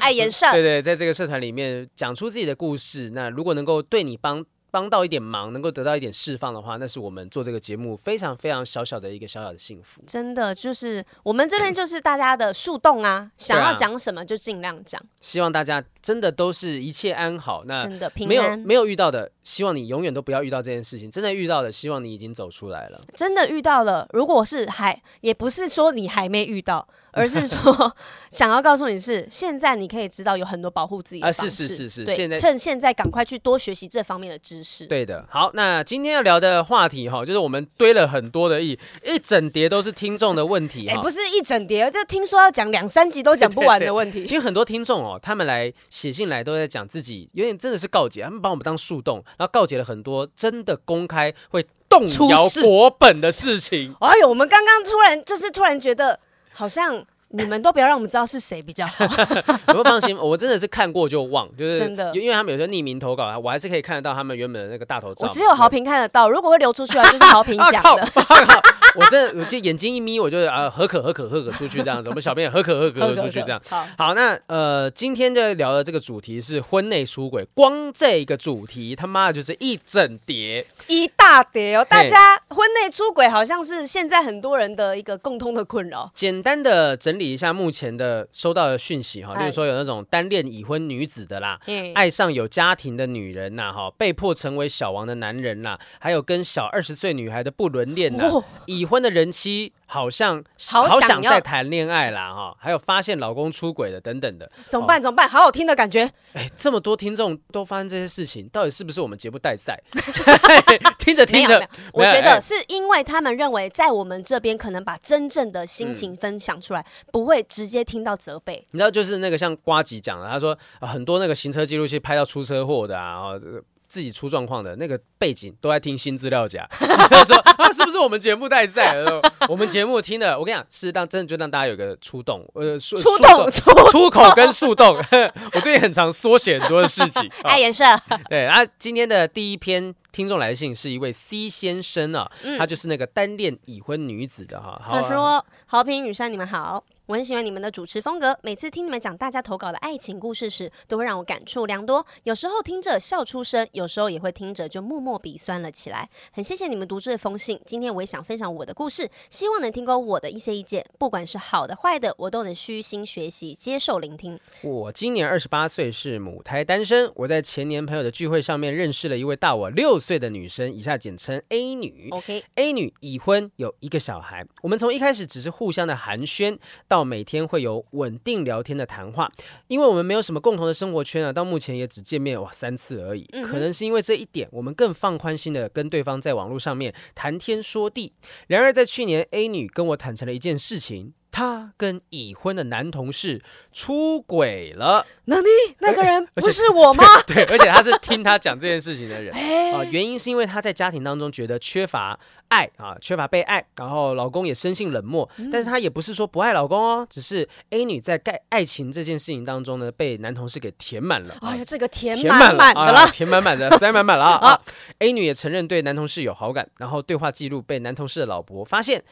爱颜社，对对，在这个社团里面讲出自己的故事。那如果能够对你帮。帮到一点忙，能够得到一点释放的话，那是我们做这个节目非常非常小小的一个小小的幸福。真的，就是我们这边就是大家的树洞啊，想要讲什么就尽量讲。希望大家真的都是一切安好。那真的平安。没有没有遇到的，希望你永远都不要遇到这件事情。真的遇到了，希望你已经走出来了。真的遇到了，如果是还也不是说你还没遇到。而是说，想要告诉你是，现在你可以知道有很多保护自己的方式，是是是是，对，现在趁现在赶快去多学习这方面的知识。对的，好，那今天要聊的话题哈，就是我们堆了很多的一一整叠都是听众的问题，哎，不是一整叠，就听说要讲两三集都讲不完的问题。因为很多听众哦，他们来写信来都在讲自己，有点真的是告诫，他们把我们当树洞，然后告解了很多真的公开会动摇国本的事情。哎呦，我们刚刚突然就是突然觉得好像。你们都不要让我们知道是谁比较好。不放心，我真的是看过就忘，就是真的，因为他们有时候匿名投稿，我还是可以看得到他们原本的那个大头照。我只有好评看得到，如果会流出去啊，就是好评 讲的。我真的，我就眼睛一眯，我就啊，何可何可何可出去这样子。我们小编也何可何可喝出去这样。好，好，那呃，今天就聊的这个主题是婚内出轨，光这个主题他妈的就是一整叠，一大叠哦。大家婚内出轨好像是现在很多人的一个共通的困扰。简单的整。理一下目前的收到的讯息哈，例如说有那种单恋已婚女子的啦，爱上有家庭的女人呐，哈，被迫成为小王的男人啦，还有跟小二十岁女孩的不伦恋呐，已婚的人妻。好像好想再谈恋爱啦哈，还有发现老公出轨的等等的，怎么办？怎么办？好好听的感觉。哎、欸，这么多听众都发生这些事情，到底是不是我们节目带赛？听着听着，我觉得是因为他们认为在我们这边可能把真正的心情分享出来，嗯、不会直接听到责备。你知道，就是那个像瓜吉讲的，他说、呃、很多那个行车记录器拍到出车祸的啊，这个。自己出状况的那个背景都在听新资料夹，说啊是不是我们节目带赛？我们节目听的，我跟你讲，是让真的就让大家有个出动，呃，出动出出口跟树洞。我最近很常缩写很多的事情。爱颜色。对，啊，今天的第一篇听众来信是一位 C 先生啊，他就是那个单恋已婚女子的哈。他说：“和平、雨山，你们好。”我很喜欢你们的主持风格，每次听你们讲大家投稿的爱情故事时，都会让我感触良多。有时候听着笑出声，有时候也会听着就默默鼻酸了起来。很谢谢你们读这封信，今天我也想分享我的故事，希望能听过我的一些意见，不管是好的坏的，我都能虚心学习，接受聆听。我今年二十八岁，是母胎单身。我在前年朋友的聚会上面认识了一位大我六岁的女生，以下简称 A 女。OK，A 女已婚，有一个小孩。我们从一开始只是互相的寒暄到。到每天会有稳定聊天的谈话，因为我们没有什么共同的生活圈啊，到目前也只见面哇三次而已。可能是因为这一点，我们更放宽心的跟对方在网络上面谈天说地。然而在去年，A 女跟我坦诚了一件事情。他跟已婚的男同事出轨了。那你那个人不是我吗？对，对，而且他是听他讲这件事情的人啊。原因是因为他在家庭当中觉得缺乏爱啊，缺乏被爱，然后老公也生性冷漠。但是他也不是说不爱老公哦，只是 A 女在盖爱情这件事情当中呢，被男同事给填满了。哎呀，这个填满满的了，填满满的，塞满满了啊。A 女也承认对男同事有好感，然后对话记录被男同事的老婆发现。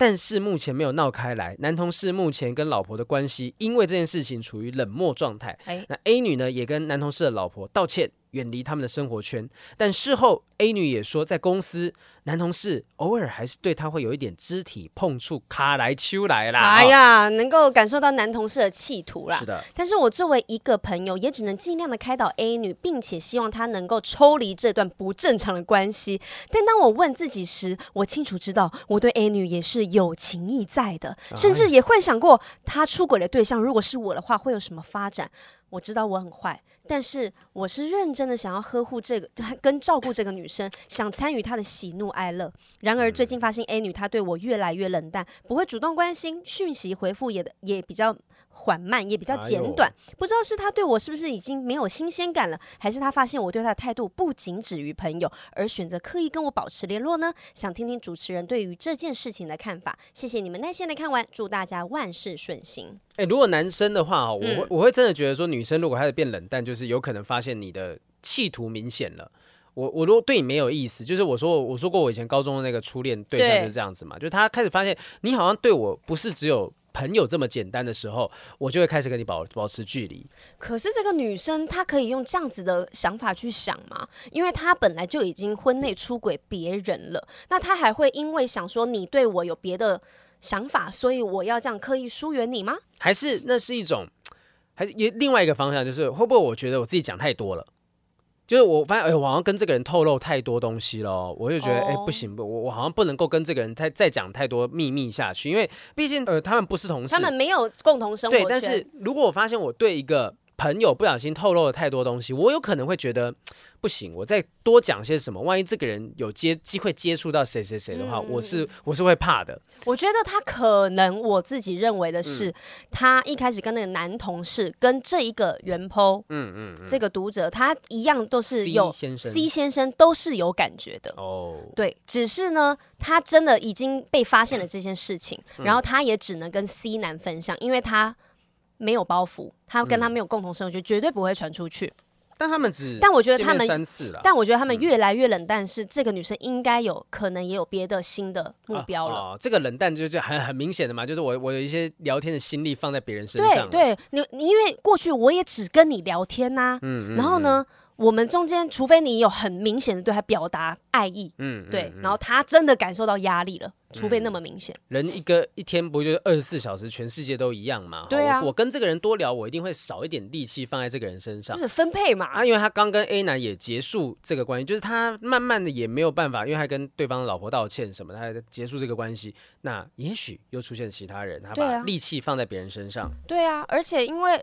但是目前没有闹开来。男同事目前跟老婆的关系，因为这件事情处于冷漠状态。哎，那 A 女呢，也跟男同事的老婆道歉。远离他们的生活圈，但事后 A 女也说，在公司男同事偶尔还是对她会有一点肢体碰触，卡来秋来啦。哎呀，能够感受到男同事的企图啦。是的，但是我作为一个朋友，也只能尽量的开导 A 女，并且希望她能够抽离这段不正常的关系。但当我问自己时，我清楚知道我对 A 女也是有情意在的，甚至也幻想过她出轨的对象如果是我的话，会有什么发展。我知道我很坏，但是我是认真的想要呵护这个 跟照顾这个女生，想参与她的喜怒哀乐。然而最近发现 A 女她对我越来越冷淡，不会主动关心，讯息回复也也比较。缓慢也比较简短，哎、不知道是他对我是不是已经没有新鲜感了，还是他发现我对他的态度不仅止于朋友，而选择刻意跟我保持联络呢？想听听主持人对于这件事情的看法。谢谢你们耐心的看完，祝大家万事顺心。哎，如果男生的话，我会我会真的觉得说，女生如果开始变冷淡，就是有可能发现你的企图明显了。我我如果对你没有意思，就是我说我说过我以前高中的那个初恋对象就是这样子嘛，就是他开始发现你好像对我不是只有。朋友这么简单的时候，我就会开始跟你保保持距离。可是这个女生她可以用这样子的想法去想吗？因为她本来就已经婚内出轨别人了，那她还会因为想说你对我有别的想法，所以我要这样刻意疏远你吗？还是那是一种，还是也另外一个方向，就是会不会我觉得我自己讲太多了？就是我发现，哎，我好像跟这个人透露太多东西了，我就觉得，哎、oh.，不行，不，我我好像不能够跟这个人再再讲太多秘密下去，因为毕竟，呃，他们不是同事，他们没有共同生活。对，但是如果我发现我对一个朋友不小心透露了太多东西，我有可能会觉得 不行，我再多讲些什么，万一这个人有接机会接触到谁谁谁的话，嗯、我是我是会怕的。我觉得他可能我自己认为的是，嗯、他一开始跟那个男同事跟这一个原 po，嗯嗯，嗯，这个读者他一样都是有 C 先生，C 先生都是有感觉的哦。对，只是呢，他真的已经被发现了这件事情，嗯、然后他也只能跟 C 男分享，因为他。没有包袱，他跟他没有共同生活，就绝对不会传出去。但他们只，但我觉得他们三次了。但我觉得他们越来越冷淡，是这个女生应该有可能也有别的新的目标了。啊啊、这个冷淡就是很很明显的嘛，就是我我有一些聊天的心力放在别人身上。对，对你你因为过去我也只跟你聊天呐、啊，嗯，然后呢？嗯我们中间，除非你有很明显的对他表达爱意，嗯，对，然后他真的感受到压力了，嗯、除非那么明显。人一个一天不就是二十四小时，全世界都一样嘛？对啊我，我跟这个人多聊，我一定会少一点力气放在这个人身上，就是分配嘛。啊，因为他刚跟 A 男也结束这个关系，就是他慢慢的也没有办法，因为他跟对方的老婆道歉什么，他结束这个关系，那也许又出现其他人，他把力气放在别人身上。对啊，而且因为。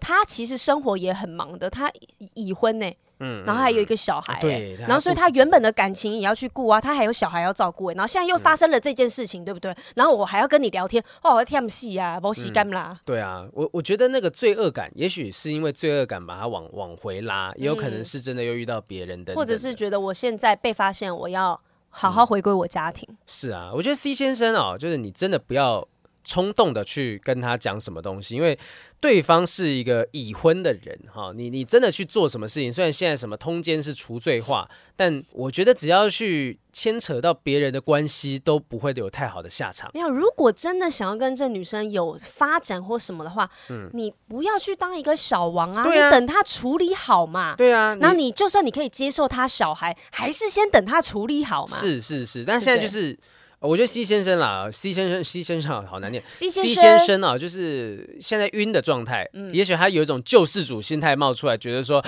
他其实生活也很忙的，他已婚呢，嗯，然后还有一个小孩，对，然后所以他原本的感情也要去顾啊，他还有小孩要照顾，然后现在又发生了这件事情，嗯、对不对？然后我还要跟你聊天，哦，我天戏啊，没时间啦。对啊，我我觉得那个罪恶感，也许是因为罪恶感把他往往回拉，也有可能是真的又遇到别人的，或者是觉得我现在被发现，我要好好回归我家庭。嗯、是啊，我觉得 C 先生哦，就是你真的不要冲动的去跟他讲什么东西，因为。对方是一个已婚的人，哈，你你真的去做什么事情？虽然现在什么通奸是除罪化，但我觉得只要去牵扯到别人的关系，都不会有太好的下场。没有，如果真的想要跟这女生有发展或什么的话，嗯，你不要去当一个小王啊，啊你等他处理好嘛。对啊，然后你就算你可以接受他小孩，还是先等他处理好嘛。是是是，但现在就是。我觉得 C 先生啦，C 先生，C 先生好难念。C 先生，C 先生啊，就是现在晕的状态。嗯，也许他有一种救世主心态冒出来，觉得说，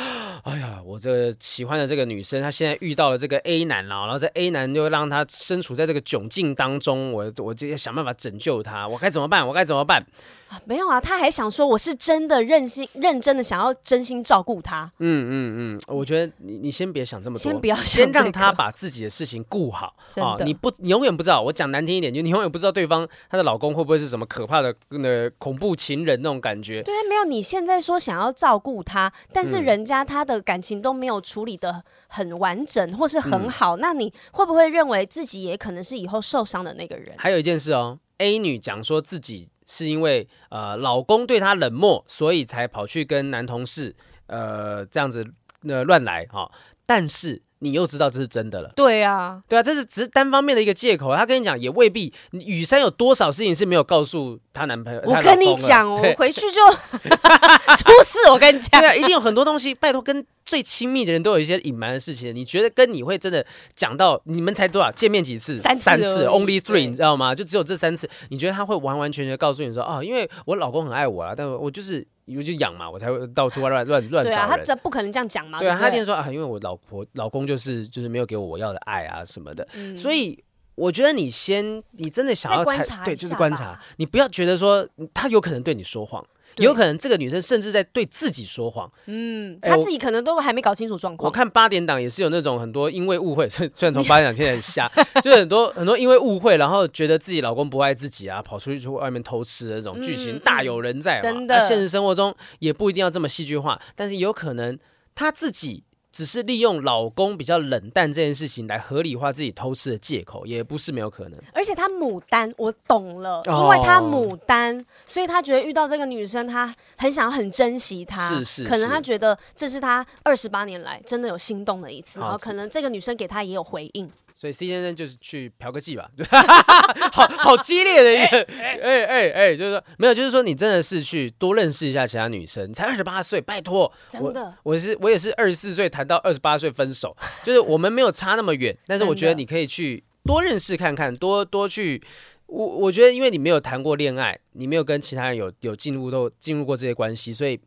哎呀，我这喜欢的这个女生，她现在遇到了这个 A 男了，然后这 A 男又让她身处在这个窘境当中，我我就要想办法拯救她，我该怎么办？我该怎么办？啊，没有啊，他还想说我是真的认心认真的想要真心照顾他。嗯嗯嗯，我觉得你你先别想这么多，先不要想，先让他把自己的事情顾好啊。你不，你永远不知道。我讲难听一点，就你永远不知道对方她的老公会不会是什么可怕的那恐怖情人那种感觉。对，没有。你现在说想要照顾她，但是人家她的感情都没有处理的很完整或是很好，嗯，那你会不会认为自己也可能是以后受伤的那个人？还有一件事哦，A 女讲说自己。是因为呃老公对她冷漠，所以才跑去跟男同事呃这样子呃乱来哈、哦。但是你又知道这是真的了。对啊，对啊，这是只是单方面的一个借口。他跟你讲也未必。雨山有多少事情是没有告诉她男朋友？我跟你讲，我回去就 出事。我跟你讲，对啊，一定有很多东西。拜托，跟最亲密的人都有一些隐瞒的事情。你觉得跟你会真的讲到你们才多少见面几次？三次，三次，only three，你知道吗？就只有这三次。你觉得他会完完全全告诉你说，哦，因为我老公很爱我啊，但我就是。因为就养嘛，我才会到处乱乱乱乱找。对啊，他这不可能这样讲嘛。对啊，对对他一定说啊，因为我老婆老公就是就是没有给我我要的爱啊什么的，嗯、所以我觉得你先，你真的想要观察，对，就是观察，你不要觉得说他有可能对你说谎。有可能这个女生甚至在对自己说谎，嗯，她自己可能都还没搞清楚状况。我看八点档也是有那种很多因为误会，虽然从八点档听起来很瞎，就是很多很多因为误会，然后觉得自己老公不爱自己啊，跑出去去外面偷吃的这种剧情大有人在。真的，现实生活中也不一定要这么戏剧化，但是有可能她自己。只是利用老公比较冷淡这件事情来合理化自己偷吃的借口，也不是没有可能。而且他牡丹，我懂了，因为他牡丹，哦、所以他觉得遇到这个女生，他很想要很珍惜她。是是是，可能他觉得这是他二十八年来真的有心动的一次，然后可能这个女生给他也有回应。所以 C 先生就是去嫖个妓吧，好好激烈的一个，哎哎哎，就是说没有，就是说你真的是去多认识一下其他女生。你才二十八岁，拜托，真的，我，我是我也是二十四岁谈到二十八岁分手，就是我们没有差那么远。但是我觉得你可以去多认识看看，多多去。我我觉得因为你没有谈过恋爱，你没有跟其他人有有进入都进入过这些关系，所以。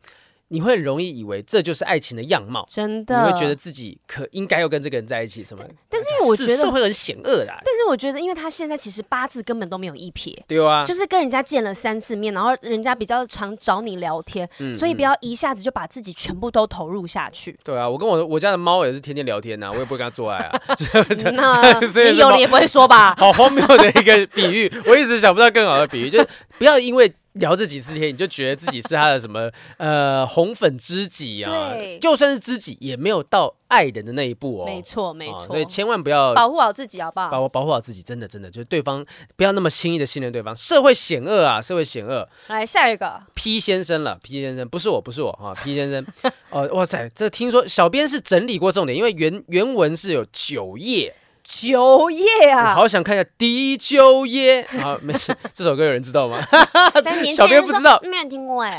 你会很容易以为这就是爱情的样貌，真的，你会觉得自己可应该要跟这个人在一起什么？但是因为我觉得社会很险恶的。但是我觉得，因为他现在其实八字根本都没有一撇，对啊，就是跟人家见了三次面，然后人家比较常找你聊天，嗯、所以不要一下子就把自己全部都投入下去。对啊，我跟我我家的猫也是天天聊天呐、啊，我也不会跟他做爱啊。那 你有你也不会说吧？好荒谬的一个比喻，我一直想不到更好的比喻，就是不要因为。聊这几次天，你就觉得自己是他的什么 呃红粉知己啊？对，就算是知己，也没有到爱人的那一步哦。没错，没错，所以千万不要保护好自己，好不好？保保护好自己，真的真的，就是对方不要那么轻易的信任对方。社会险恶啊，社会险恶。来下一个 P 先生了，P 先生不是我，不是我啊，P 先生。哦，哇塞，这听说小编是整理过重点，因为原原文是有九页。九夜啊！好想看一下《第九夜》。啊，没事，这首歌有人知道吗？小编不知道，没有听过哎，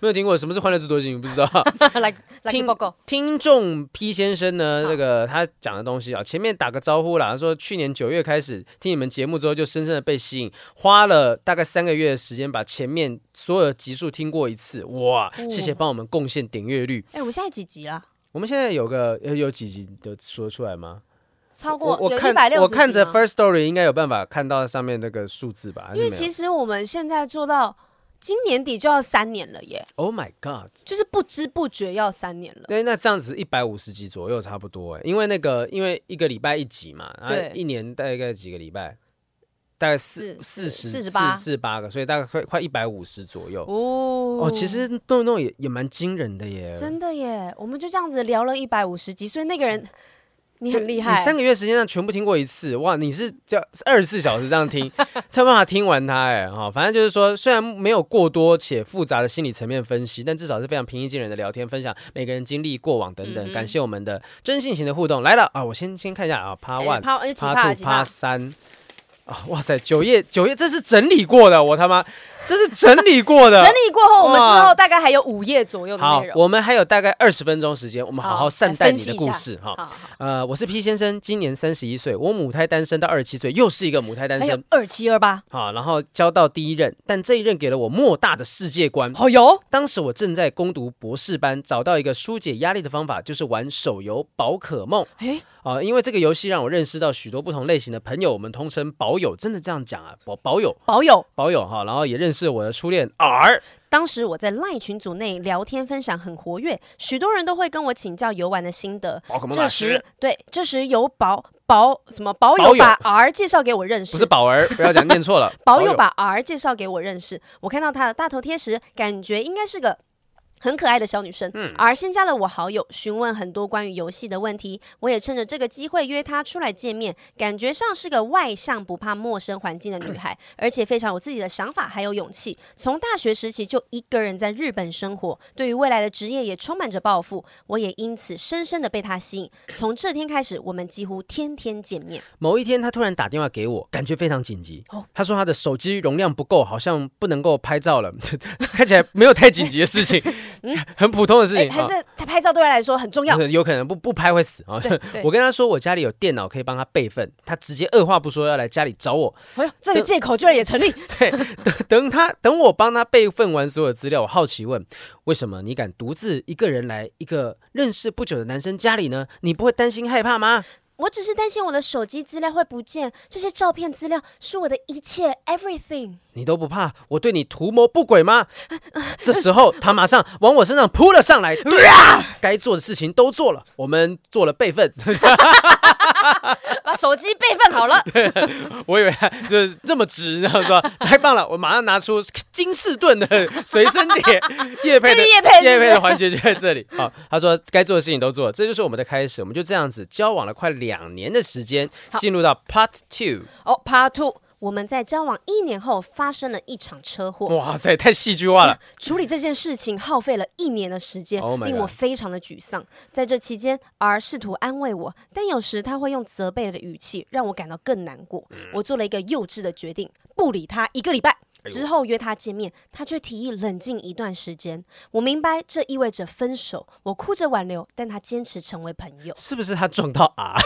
没有听过。什么是《欢乐智多星》？不知道。来，听报告。听众 P 先生呢？这个他讲的东西啊，前面打个招呼啦。他说去年九月开始听你们节目之后，就深深的被吸引，花了大概三个月的时间把前面所有的集数听过一次。哇，谢谢帮我们贡献点阅率。哎，我们现在几集了？我们现在有个有几集的说出来吗？超过我看我看着 First Story 应该有办法看到上面那个数字吧？因为其实我们现在做到今年底就要三年了耶！Oh my God！就是不知不觉要三年了。对，那这样子一百五十集左右差不多哎，因为那个因为一个礼拜一集嘛，对，一年大概几个礼拜？大概四四十四十八四十八个，所以大概快快一百五十左右哦哦，其实动一动也也蛮惊人的耶！真的耶！我们就这样子聊了一百五十集，所以那个人。你很厉害，你三个月时间上全部听过一次，哇！你是叫二十四小时这样听，才有办法听完它，哎，哈，反正就是说，虽然没有过多且复杂的心理层面分析，但至少是非常平易近人的聊天，分享每个人经历、过往等等。嗯嗯，感谢我们的真性情的互动来了啊！我先先看一下啊，Part One，Part Two，Part 三。啊，哇塞，九页九页，这是整理过的，我他妈。这是整理过的，整理过后，我们之后大概还有五页左右的内容。好，我们还有大概二十分钟时间，我们好好善待你的故事哈。呃，我是 P 先生，今年三十一岁，我母胎单身到二十七岁，又是一个母胎单身，二七二八。好，然后交到第一任，但这一任给了我莫大的世界观。好哟，当时我正在攻读博士班，找到一个疏解压力的方法，就是玩手游宝可梦。哎，啊，因为这个游戏让我认识到许多不同类型的朋友，我们通称宝友，真的这样讲啊？宝宝友，宝友，宝友哈，然后也认识我的初恋。R，当时我在 LINE 群组内聊天分享很活跃，许多人都会跟我请教游玩的心得。这时，对，这时有宝宝什么宝友把 R 介绍给我认识，不是宝儿，不要讲念错了。宝友把 R 介绍给我认识，我看到他的大头贴时，感觉应该是个很可爱的小女生，嗯，而先加了我好友，询问很多关于游戏的问题。我也趁着这个机会约她出来见面，感觉上是个外向、不怕陌生环境的女孩，而且非常有自己的想法，还有勇气。从大学时期就一个人在日本生活，对于未来的职业也充满着抱负。我也因此深深的被她吸引。从这天开始，我们几乎天天见面。某一天，她突然打电话给我，感觉非常紧急。哦，她说她的手机容量不够，好像不能够拍照了。看起来没有太紧急的事情。嗯，很普通的事情，还是他拍照对他来说很重要？有可能不不拍会死啊！我跟他说，我家里有电脑可以帮他备份，他直接二话不说要来家里找我。哎呦，这个借口居然也成立。对，等等他等我帮他备份完所有资料，我好奇问：为什么你敢独自一个人来一个认识不久的男生家里呢？你不会担心害怕吗？我只是担心我的手机资料会不见，这些照片资料是我的一切，everything。你都不怕我对你图谋不轨吗？这时候他马上往我身上扑了上来，该做的事情都做了，我们做了备份，把手机备份好了。我以为就是这么直，然后说太棒了，我马上拿出金士顿的随身碟，叶配的 叶配业配的环节就在这里。好，他说该做的事情都做了，这就是我们的开始，我们就这样子交往了快两年的时间，进入到 Part Two。哦，Part Two。我们在交往一年后发生了一场车祸。哇塞，太戏剧化了！处理这件事情耗费了一年的时间，令我非常的沮丧。在这期间，R 试图安慰我，但有时他会用责备的语气让我感到更难过。我做了一个幼稚的决定，不理他一个礼拜。之后约他见面，他却提议冷静一段时间。我明白这意味着分手，我哭着挽留，但他坚持成为朋友。是不是他撞到啊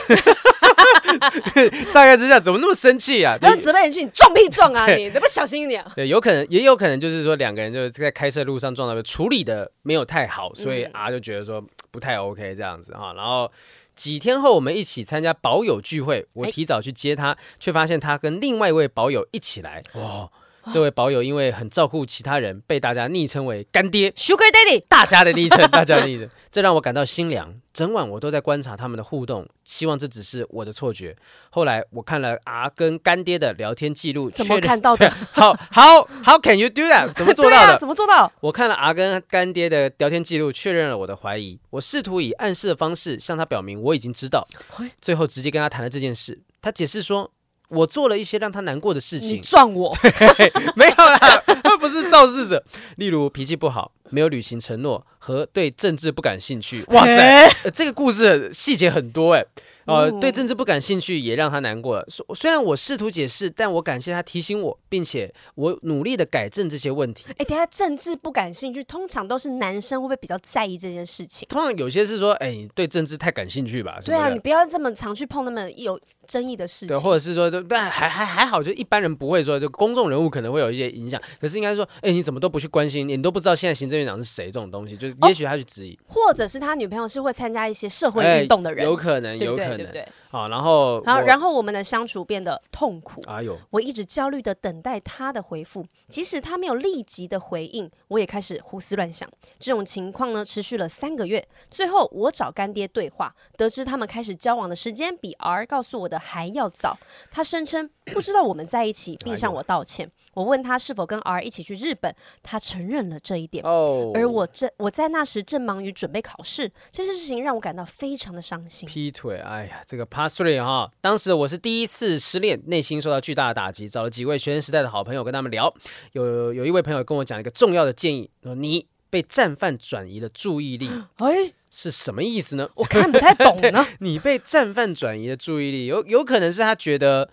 乍看之下怎么那么生气啊？他责备你去，你撞屁撞啊你！你能不小心一点啊？对，有可能，也有可能就是说两个人就是在开车路上撞到，处理的没有太好，所以啊就觉得说不太 OK 这样子哈。然后几天后，我们一起参加保友聚会，我提早去接他，却发现他跟另外一位保友一起来。哇！这位保友因为很照顾其他人，被大家昵称为干爹 Sugar Daddy，大家的昵称，大家的昵称，这让我感到心凉。整晚我都在观察他们的互动，希望这只是我的错觉。后来我看了 R 跟干爹的聊天记录，怎么看到的？好，How How can you do that？怎么做到的？啊、怎么做到？我看了 R 跟干爹的聊天记录，确认了我的怀疑。我试图以暗示的方式向他表明我已经知道，最后直接跟他谈了这件事。他解释说。我做了一些让他难过的事情。你撞我？没有啦，他不是肇事者。例如脾气不好，没有履行承诺，和对政治不感兴趣。哇塞，呃、这个故事细节很多哎。呃，对政治不感兴趣也让他难过了。虽虽然我试图解释，但我感谢他提醒我，并且我努力的改正这些问题。哎，等下政治不感兴趣，通常都是男生会不会比较在意这件事情？通常有些是说，哎，你对政治太感兴趣吧？对啊，你不要这么常去碰那么有争议的事情。对，或者是说，但还还还好，就一般人不会说，就公众人物可能会有一些影响。可是应该说，哎，你怎么都不去关心？你都不知道现在行政院长是谁？这种东西，就是也许他去质疑，或者是他女朋友是会参加一些社会运动的人，有可能，有可能，对不对？好，然后，然后，然后我们的相处变得痛苦。哎呦，我一直焦虑的等待他的回复，即使他没有立即的回应，我也开始胡思乱想。这种情况呢，持续了三个月。最后，我找干爹对话，得知他们开始交往的时间比 R 告诉我的还要早。他声称不知道我们在一起，并向我道歉。我问他是否跟 R 一起去日本，他承认了这一点。哦，而我正我在那时正忙于准备考试，这些事情让我感到非常的伤心。劈腿，哎呀，这个怕。Three 哈，当时我是第一次失恋，内心受到巨大的打击，找了几位学生时代的好朋友跟他们聊，有有一位朋友跟我讲一个重要的建议，说你被战犯转移了注意力，哎，是什么意思呢？我看不太懂呢。你被战犯转移了注意力，有有可能是他觉得、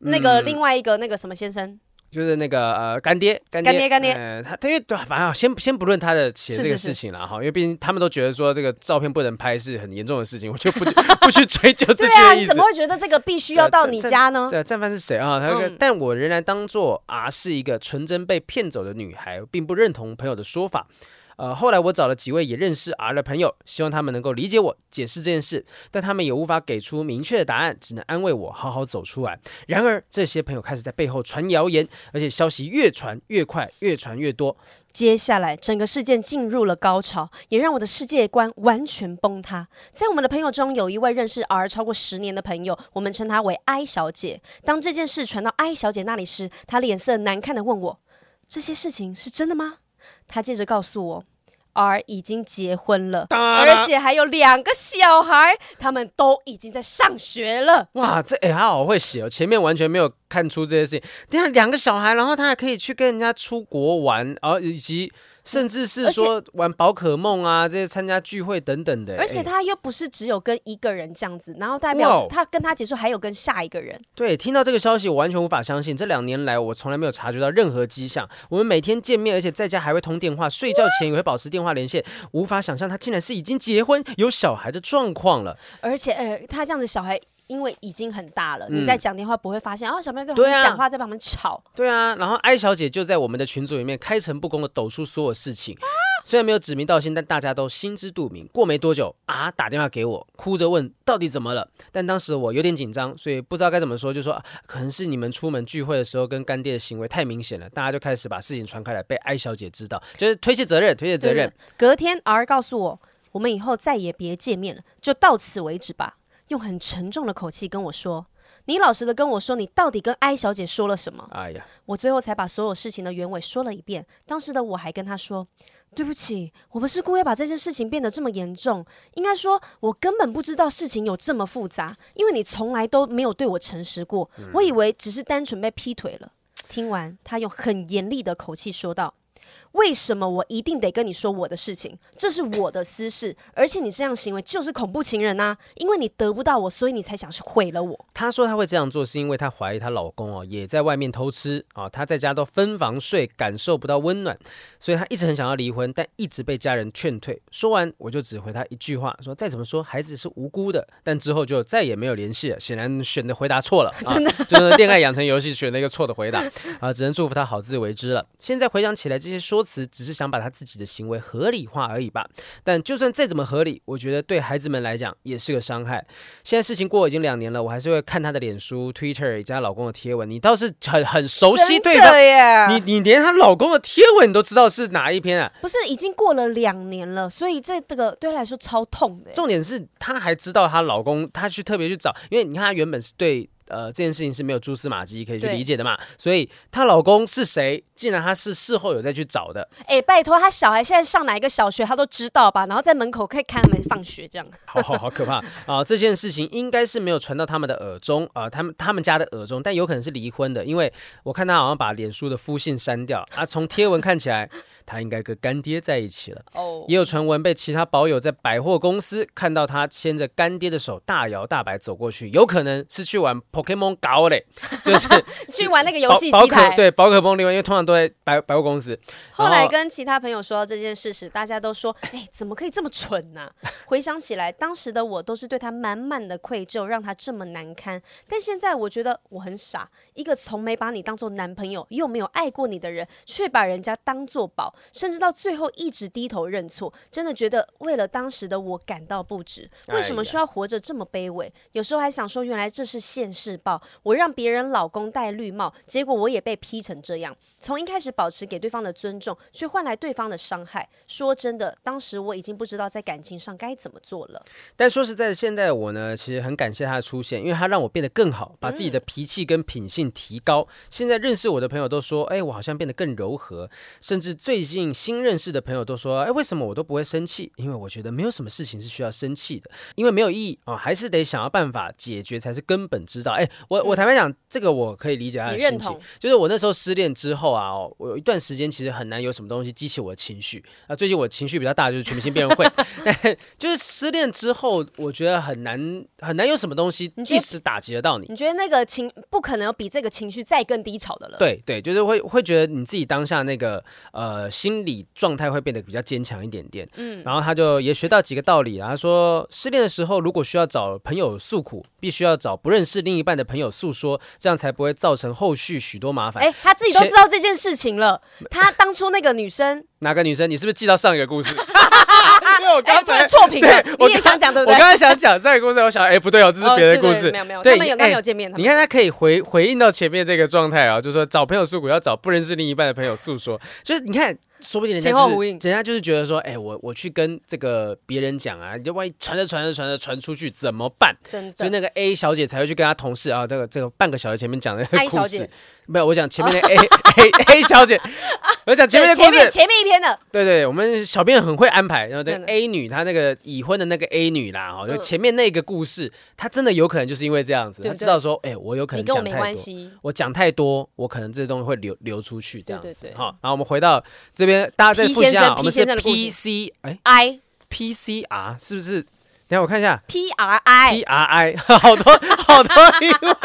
嗯、那个另外一个那个什么先生。就是那个呃干爹干爹干爹，呃他他因为对反正先先不论他的写这个事情了哈，因为毕竟他们都觉得说这个照片不能拍是很严重的事情，我就不不去追究这。对啊，你怎么会觉得这个必须要到你家呢？对，战犯是谁啊？他但我仍然当做啊是一个纯真被骗走的女孩，并不认同朋友的说法。呃，后来我找了几位也认识 R 的朋友，希望他们能够理解我，解释这件事，但他们也无法给出明确的答案，只能安慰我好好走出来。然而，这些朋友开始在背后传谣言，而且消息越传越快，越传越多。接下来，整个事件进入了高潮，也让我的世界观完全崩塌。在我们的朋友中，有一位认识 R 超过十年的朋友，我们称她为 I 小姐。当这件事传到 I 小姐那里时，她脸色难看地问我：“这些事情是真的吗？”她接着告诉我。R 已经结婚了，而且还有两个小孩，他们都已经在上学了。哇，这哎、欸，他好会写哦，前面完全没有看出这些事情。等下两个小孩，然后他还可以去跟人家出国玩，然后以及。甚至是说玩宝可梦啊，这些参加聚会等等的，而且他又不是只有跟一个人这样子，然后代表他跟他结束还有跟下一个人。对，听到这个消息，我完全无法相信。这两年来，我从来没有察觉到任何迹象。我们每天见面，而且在家还会通电话，睡觉前也会保持电话连线。无法想象他竟然是已经结婚有小孩的状况了。而且，呃，他这样子小孩。因为已经很大了，你在讲电话不会发现，嗯、哦，小朋友在旁边讲话，在旁边吵。对啊，然后艾小姐就在我们的群组里面开诚布公的抖出所有事情，啊、虽然没有指名道姓，但大家都心知肚明。过没多久啊，打电话给我，哭着问到底怎么了。但当时我有点紧张，所以不知道该怎么说，就说、啊、可能是你们出门聚会的时候跟干爹的行为太明显了，大家就开始把事情传开来，被艾小姐知道，就是推卸责任，推卸责任。隔天 R 告诉我，我们以后再也别见面了，就到此为止吧。用很沉重的口气跟我说：“你老实的跟我说，你到底跟艾小姐说了什么？”哎呀，我最后才把所有事情的原委说了一遍。当时的我还跟他说：“对不起，我不是故意把这件事情变得这么严重。应该说，我根本不知道事情有这么复杂，因为你从来都没有对我诚实过。我以为只是单纯被劈腿了。”听完，他用很严厉的口气说道。为什么我一定得跟你说我的事情？这是我的私事，而且你这样行为就是恐怖情人呐！因为你得不到我，所以你才想是毁了我。她说她会这样做，是因为她怀疑她老公哦也在外面偷吃啊，她在家都分房睡，感受不到温暖，所以她一直很想要离婚，但一直被家人劝退。说完我就只回她一句话，说再怎么说孩子是无辜的，但之后就再也没有联系了。显然选的回答错了，啊、真的就是恋爱养成游戏选了一个错的回答啊，只能祝福她好自为之了。现在回想起来，这些说。词只是想把他自己的行为合理化而已吧，但就算再怎么合理，我觉得对孩子们来讲也是个伤害。现在事情过已经两年了，我还是会看她的脸书、Twitter 以及她老公的贴文。你倒是很很熟悉对方，你你连她老公的贴文你都知道是哪一篇啊？不是，已经过了两年了，所以这这个对她来说超痛的。重点是她还知道她老公，她去特别去找，因为你看她原本是对。呃，这件事情是没有蛛丝马迹可以去理解的嘛，所以她老公是谁？既然她是事后有再去找的。哎、欸，拜托，她小孩现在上哪一个小学，她都知道吧？然后在门口可以看他们放学，这样。好好好可怕啊、呃！这件事情应该是没有传到他们的耳中啊、呃，他们他们家的耳中，但有可能是离婚的，因为我看他好像把脸书的夫姓删掉啊。从贴文看起来。他应该跟干爹在一起了，oh. 也有传闻被其他保友在百货公司看到他牵着干爹的手大摇大摆走过去，有可能是去玩 Pokemon Go 嘞，就是去玩那个游戏机台。对，宝可梦另外，因为通常都在百百货公司。后来跟其他朋友说到这件事时，大家都说：“哎，怎么可以这么蠢呢、啊？”回想起来，当时的我都是对他满满的愧疚，让他这么难堪。但现在我觉得我很傻，一个从没把你当做男朋友又没有爱过你的人，却把人家当做宝。甚至到最后一直低头认错，真的觉得为了当时的我感到不值。为什么需要活着这么卑微？有时候还想说，原来这是现世报。我让别人老公戴绿帽，结果我也被劈成这样。从一开始保持给对方的尊重，却换来对方的伤害。说真的，当时我已经不知道在感情上该怎么做了。但说实在的，现在的我呢，其实很感谢他的出现，因为他让我变得更好，把自己的脾气跟品性提高。嗯、现在认识我的朋友都说，哎，我好像变得更柔和，甚至最。最近新认识的朋友都说：“哎，为什么我都不会生气？因为我觉得没有什么事情是需要生气的，因为没有意义啊、哦，还是得想要办法解决才是根本之道。”哎，我我坦白讲，这个我可以理解他的心情。就是我那时候失恋之后啊，我有一段时间其实很难有什么东西激起我的情绪啊。最近我情绪比较大，就是全明星辩论会。但 就是失恋之后，我觉得很难很难有什么东西一时打击得到你。你觉得那个情不可能有比这个情绪再更低潮的了？对对，就是会会觉得你自己当下那个呃。心理状态会变得比较坚强一点点，嗯，然后他就也学到几个道理，然后他说失恋的时候，如果需要找朋友诉苦，必须要找不认识另一半的朋友诉说，这样才不会造成后续许多麻烦。哎，他自己都知道这件事情了，他当初那个女生，哪个女生？你是不是记到上一个故事？因为我刚才错评了，你也想讲对不对？我刚才想讲上一个故事，我想哎不对哦，这是别的故事，没有没有，他们有他们有见面，你看他可以回回应到前面这个状态啊，就是说找朋友诉苦要找不认识另一半的朋友诉说，就是你看。说不定人家就是人家就是觉得说，哎、欸，我我去跟这个别人讲啊，你就万一传着传着传着传出去怎么办？真的，所以那个 A 小姐才会去跟她同事啊，这个这个半个小时前面讲的那个故事。没有，我讲前面的 A、哦、A A 小姐，我讲前面的故事，前面，前面一篇的。对对，我们小编很会安排。然后这 A 女她那个已婚的那个 A 女啦，哈，就前面那个故事，她真的有可能就是因为这样子，她知道说，哎，我有可能讲太多，我讲太多，我可能这些东西会流流出去，这样子。好，然后我们回到这边，大家再复习一下，我们是 P C 哎 I P C R 是不是？等下我看一下 P R I P R I 好多 好多英文。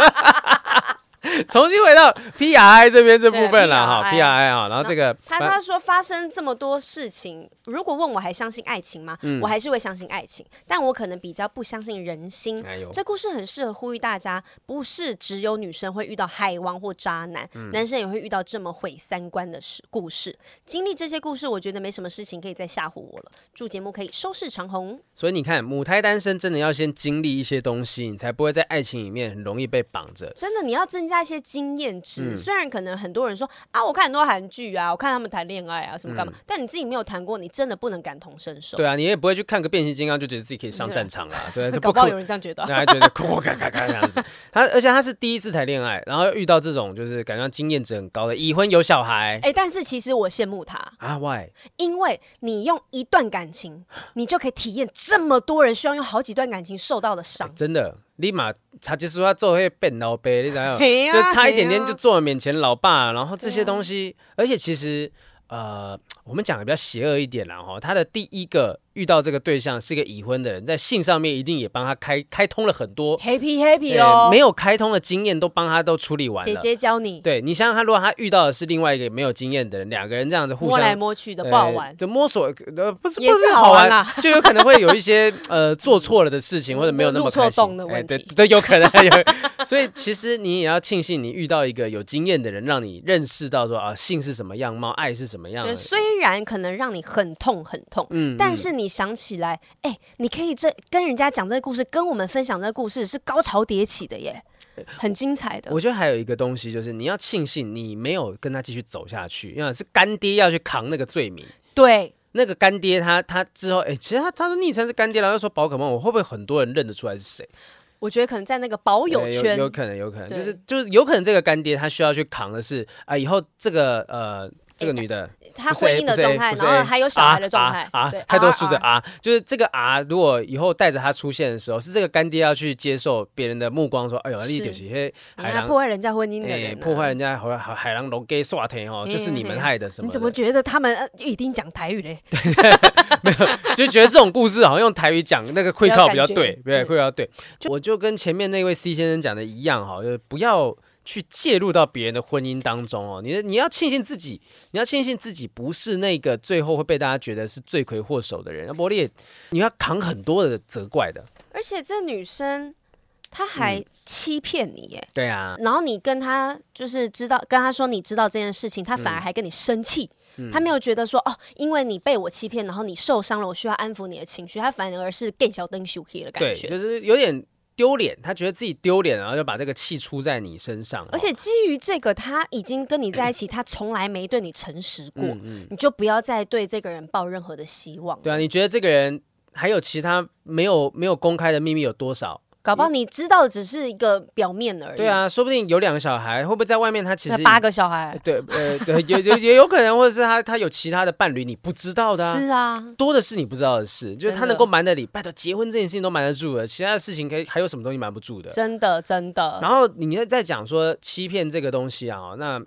重新回到 P R I 这边这部分了哈，P R I 啊，然后这个他他说发生这么多事情，如果问我还相信爱情吗？嗯、我还是会相信爱情，但我可能比较不相信人心。哎、呦这故事很适合呼吁大家，不是只有女生会遇到海王或渣男，嗯、男生也会遇到这么毁三观的事故事。经历这些故事，我觉得没什么事情可以再吓唬我了。祝节目可以收视长虹。所以你看，母胎单身真的要先经历一些东西，你才不会在爱情里面很容易被绑着。真的，你要增加。那些经验值，嗯、虽然可能很多人说啊，我看很多韩剧啊，我看他们谈恋爱啊，什么干嘛，嗯、但你自己没有谈过，你真的不能感同身受。对啊，你也不会去看个变形金刚就觉得自己可以上战场啊，对，搞不好有人这样觉得，还觉得哭咔咔咔这样子。他而且他是第一次谈恋爱，然后遇到这种就是感觉经验值很高的已婚有小孩。哎、欸，但是其实我羡慕他啊，Why？因为你用一段感情，你就可以体验这么多人需要用好几段感情受到的伤、欸，真的。立马查就说他做会变老辈，你知道吗？就差一点点就做了面前老爸，然后这些东西，而且其实呃，我们讲的比较邪恶一点啦哈，他的第一个。遇到这个对象是一个已婚的人，在性上面一定也帮他开开通了很多 happy happy 哦，没有开通的经验都帮他都处理完了。姐姐教你，对，你想想他，如果他遇到的是另外一个没有经验的人，两个人这样子互相摸来摸去的不好玩，就摸索呃不是不是好玩啦，就有可能会有一些呃做错了的事情，或者没有那么开心的问题，对对，有可能 有。所以其实你也要庆幸你遇到一个有经验的人，让你认识到说啊性是什么样貌，爱是什么样的。虽然可能让你很痛很痛，嗯，但是你想起来。哎、欸，你可以这跟人家讲这个故事，跟我们分享这个故事是高潮迭起的耶，很精彩的。我觉得还有一个东西就是你要庆幸你没有跟他继续走下去，因为是干爹要去扛那个罪名。对，那个干爹他他之后，哎、欸，其实他他说昵称是干爹，然后又说宝可梦，我会不会很多人认得出来是谁？我觉得可能在那个保有圈，有，有可能，有可能，就是就是有可能这个干爹他需要去扛的是啊，以后这个呃。这个女的，她婚姻的状态，然后还有小孩的状态啊，太多数字啊，就是这个啊，如果以后带着她出现的时候，是这个干爹要去接受别人的目光，说，哎呦，你就是些海狼破坏人家婚姻的人，破坏人家海海狼龙给刷天哦，就是你们害的什么？你怎么觉得他们一定讲台语嘞？没有，就觉得这种故事好像用台语讲那个会靠比较对，对，会靠对。我就跟前面那位 C 先生讲的一样哈，就是不要。去介入到别人的婚姻当中哦，你你要庆幸自己，你要庆幸自己不是那个最后会被大家觉得是罪魁祸首的人。伯利你要扛很多的责怪的。而且这女生她还欺骗你耶，嗯、对啊。然后你跟她就是知道跟她说你知道这件事情，她反而还跟你生气，嗯、她没有觉得说哦，因为你被我欺骗，然后你受伤了，我需要安抚你的情绪，她反而是更小灯羞气的感觉，对，就是有点。丢脸，他觉得自己丢脸，然后就把这个气出在你身上。而且基于这个，他已经跟你在一起，他从来没对你诚实过，嗯嗯、你就不要再对这个人抱任何的希望。对啊，你觉得这个人还有其他没有没有公开的秘密有多少？搞不好你知道的只是一个表面而已。对啊，说不定有两个小孩，会不会在外面他其实八个小孩？对，呃，对，也也也有可能，或者是他他有其他的伴侣，你不知道的啊。是啊，多的是你不知道的事，就是他能够瞒得你，拜托，结婚这件事情都瞒得住的，其他的事情可以还有什么东西瞒不住的？真的，真的。然后你在讲说欺骗这个东西啊，那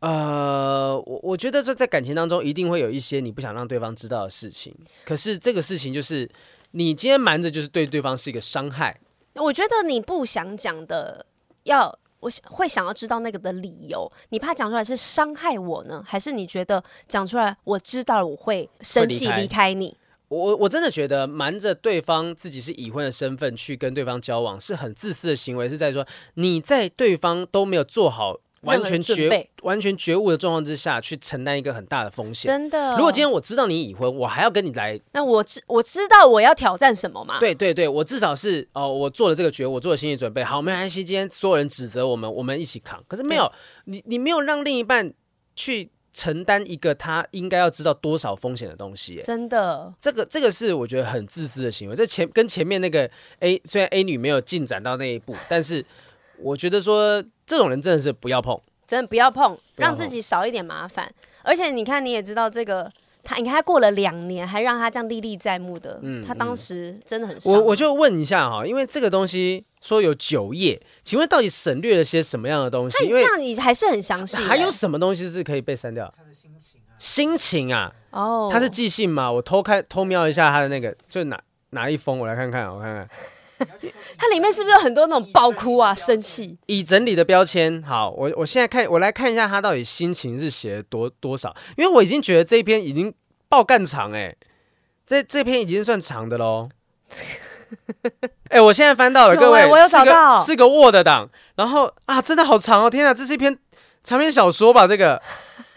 呃，我我觉得说在感情当中一定会有一些你不想让对方知道的事情，可是这个事情就是你今天瞒着，就是对对方是一个伤害。我觉得你不想讲的，要我会想要知道那个的理由。你怕讲出来是伤害我呢，还是你觉得讲出来我知道了我会生气离开你？我我真的觉得瞒着对方自己是已婚的身份去跟对方交往是很自私的行为，是在说你在对方都没有做好。完全觉完全觉悟的状况之下去承担一个很大的风险，真的。如果今天我知道你已婚，我还要跟你来，那我知我知道我要挑战什么嘛？对对对，我至少是哦，我做了这个觉悟，我做了心理准备。好，没关系，今天所有人指责我们，我们一起扛。可是没有你，你没有让另一半去承担一个他应该要知道多少风险的东西。真的，这个这个是我觉得很自私的行为。这前跟前面那个 A，虽然 A 女没有进展到那一步，但是我觉得说这种人真的是不要碰，真的不要碰，要碰让自己少一点麻烦。而且你看，你也知道这个。他你看，他过了两年，还让他这样历历在目的，嗯、他当时真的很伤。我我就问一下哈，因为这个东西说有九页，请问到底省略了些什么样的东西？因为这样你还是很详细。还有什么东西是可以被删掉？他的心情啊，心情啊，哦，他是寄信吗？我偷看偷瞄一下他的那个，就哪哪一封，我来看看，我看看，它里面是不是有很多那种爆哭啊、生气？已整理的标签，好，我我现在看，我来看一下他到底心情是写了多多少，因为我已经觉得这一篇已经。爆干长哎、欸，这这篇已经算长的喽。哎、欸，我现在翻到了，各位，我有找到，是个 Word 档，然后啊，真的好长哦！天哪，这是一篇长篇小说吧？这个，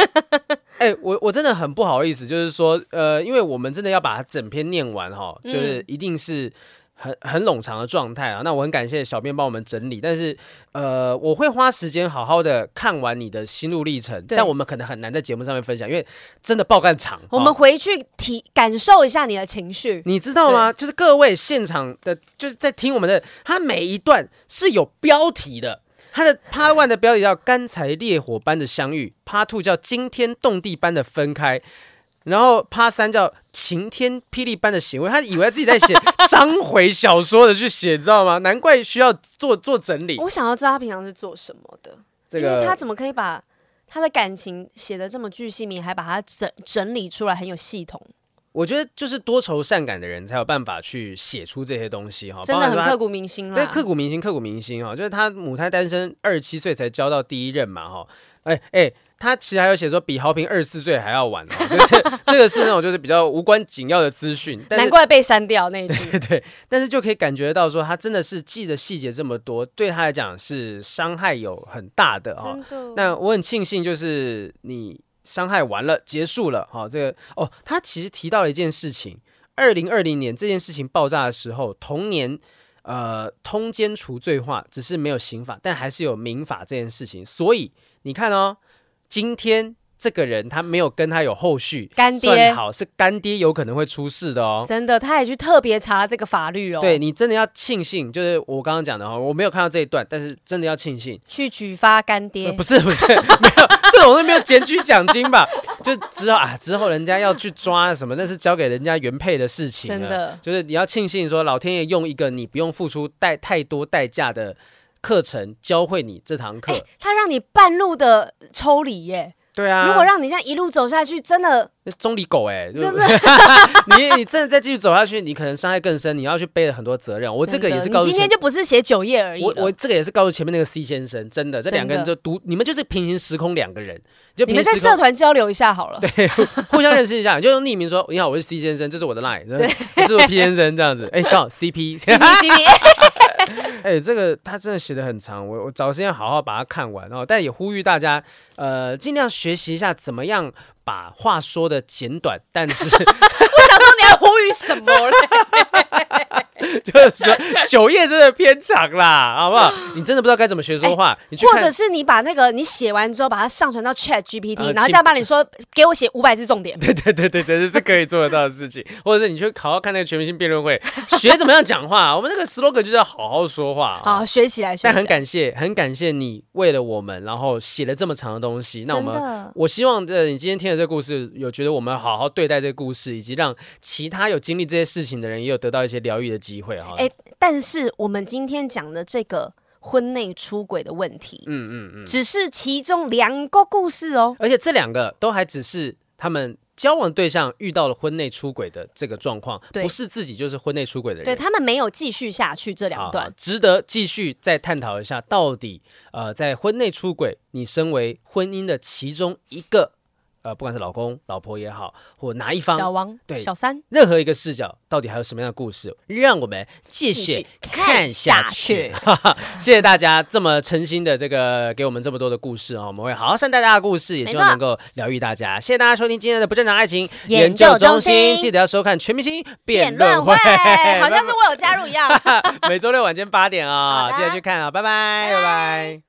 哎、欸，我我真的很不好意思，就是说，呃，因为我们真的要把它整篇念完哈，就是一定是。嗯很很冗长的状态啊，那我很感谢小编帮我们整理，但是呃，我会花时间好好的看完你的心路历程，但我们可能很难在节目上面分享，因为真的爆干长。我们回去体感受一下你的情绪，你知道吗？就是各位现场的，就是在听我们的，它每一段是有标题的，他的 Part One 的标题叫“干柴烈火般的相遇 ”，Part Two 叫“惊天动地般的分开”。然后趴三叫晴天霹雳般的行为，他以为自己在写 章回小说的去写，知道吗？难怪需要做做整理。我想要知道他平常是做什么的，这个、因为他怎么可以把他的感情写的这么具细靡，还把它整整理出来很有系统？我觉得就是多愁善感的人才有办法去写出这些东西哈，真的很刻骨铭心了。对，刻骨铭心，刻骨铭心哈，就是他母胎单身，二十七岁才交到第一任嘛哈，哎哎。他其实还有写说比豪平二十四岁还要晚，哦，这 这个是那种就是比较无关紧要的资讯，难怪被删掉那一句。对，对对，但是就可以感觉到说他真的是记的细节这么多，对他来讲是伤害有很大的哦。那我很庆幸就是你伤害完了结束了哈，这个哦，他其实提到了一件事情，二零二零年这件事情爆炸的时候，同年呃通奸除罪化，只是没有刑法，但还是有民法这件事情，所以你看哦。今天这个人他没有跟他有后续，干爹好是干爹有可能会出事的哦。真的，他也去特别查这个法律哦。对，你真的要庆幸，就是我刚刚讲的哈，我没有看到这一段，但是真的要庆幸去举发干爹。呃、不是不是，没有这种都没有检举奖金吧？就之后啊，之后人家要去抓什么，那是交给人家原配的事情。真的，就是你要庆幸说，老天爷用一个你不用付出代太多代价的。课程教会你这堂课，他让你半路的抽离耶。对啊，如果让你这样一路走下去，真的中离狗哎，真的，你你真的再继续走下去，你可能伤害更深，你要去背了很多责任。我这个也是告诉，今天就不是写九页而已。我我这个也是告诉前面那个 C 先生，真的，这两个人就独，你们就是平行时空两个人，就你们在社团交流一下好了，对，互相认识一下，就用匿名说，你好，我是 C 先生，这是我的 line，这是我 P 先生这样子，哎，刚好 CP，CP，CP。哎、欸，这个他真的写的很长，我我找时间好好把它看完哦。但也呼吁大家，呃，尽量学习一下怎么样把话说的简短，但是 我想说你要呼吁什么嘞？就是说酒业真的偏长啦，好不好？你真的不知道该怎么学说话，欸、你去或者是你把那个你写完之后，把它上传到 Chat GPT，、呃、然后这样帮你说，给我写五百字重点。对对对对对，这是可以做得到的事情。或者是你去好好看那个全明星辩论会，学怎么样讲话。我们那个 slogan 就是要好好说话，好学起来。学起来，但很感谢，很感谢你为了我们，然后写了这么长的东西。那我们，我希望这你今天听的这个故事，有觉得我们好好对待这个故事，以及让其他有经历这些事情的人，也有得到一些疗愈的机会哈。欸但是我们今天讲的这个婚内出轨的问题，嗯嗯嗯，只是其中两个故事哦，而且这两个都还只是他们交往对象遇到了婚内出轨的这个状况，对不是自己就是婚内出轨的人，对，他们没有继续下去这两段，值得继续再探讨一下，到底呃，在婚内出轨，你身为婚姻的其中一个。呃，不管是老公、老婆也好，或哪一方，小王、对小三，任何一个视角，到底还有什么样的故事，让我们继续看下去。下 去谢谢大家这么诚心的这个给我们这么多的故事啊，我们会好好善待大家的故事，也希望能够疗愈大家。谢谢大家收听今天的不正常爱情研究中心，记得要收看全明星辩论会，好像 是我有加入一样。每周六晚间八点啊，记得去看啊，拜拜，拜拜。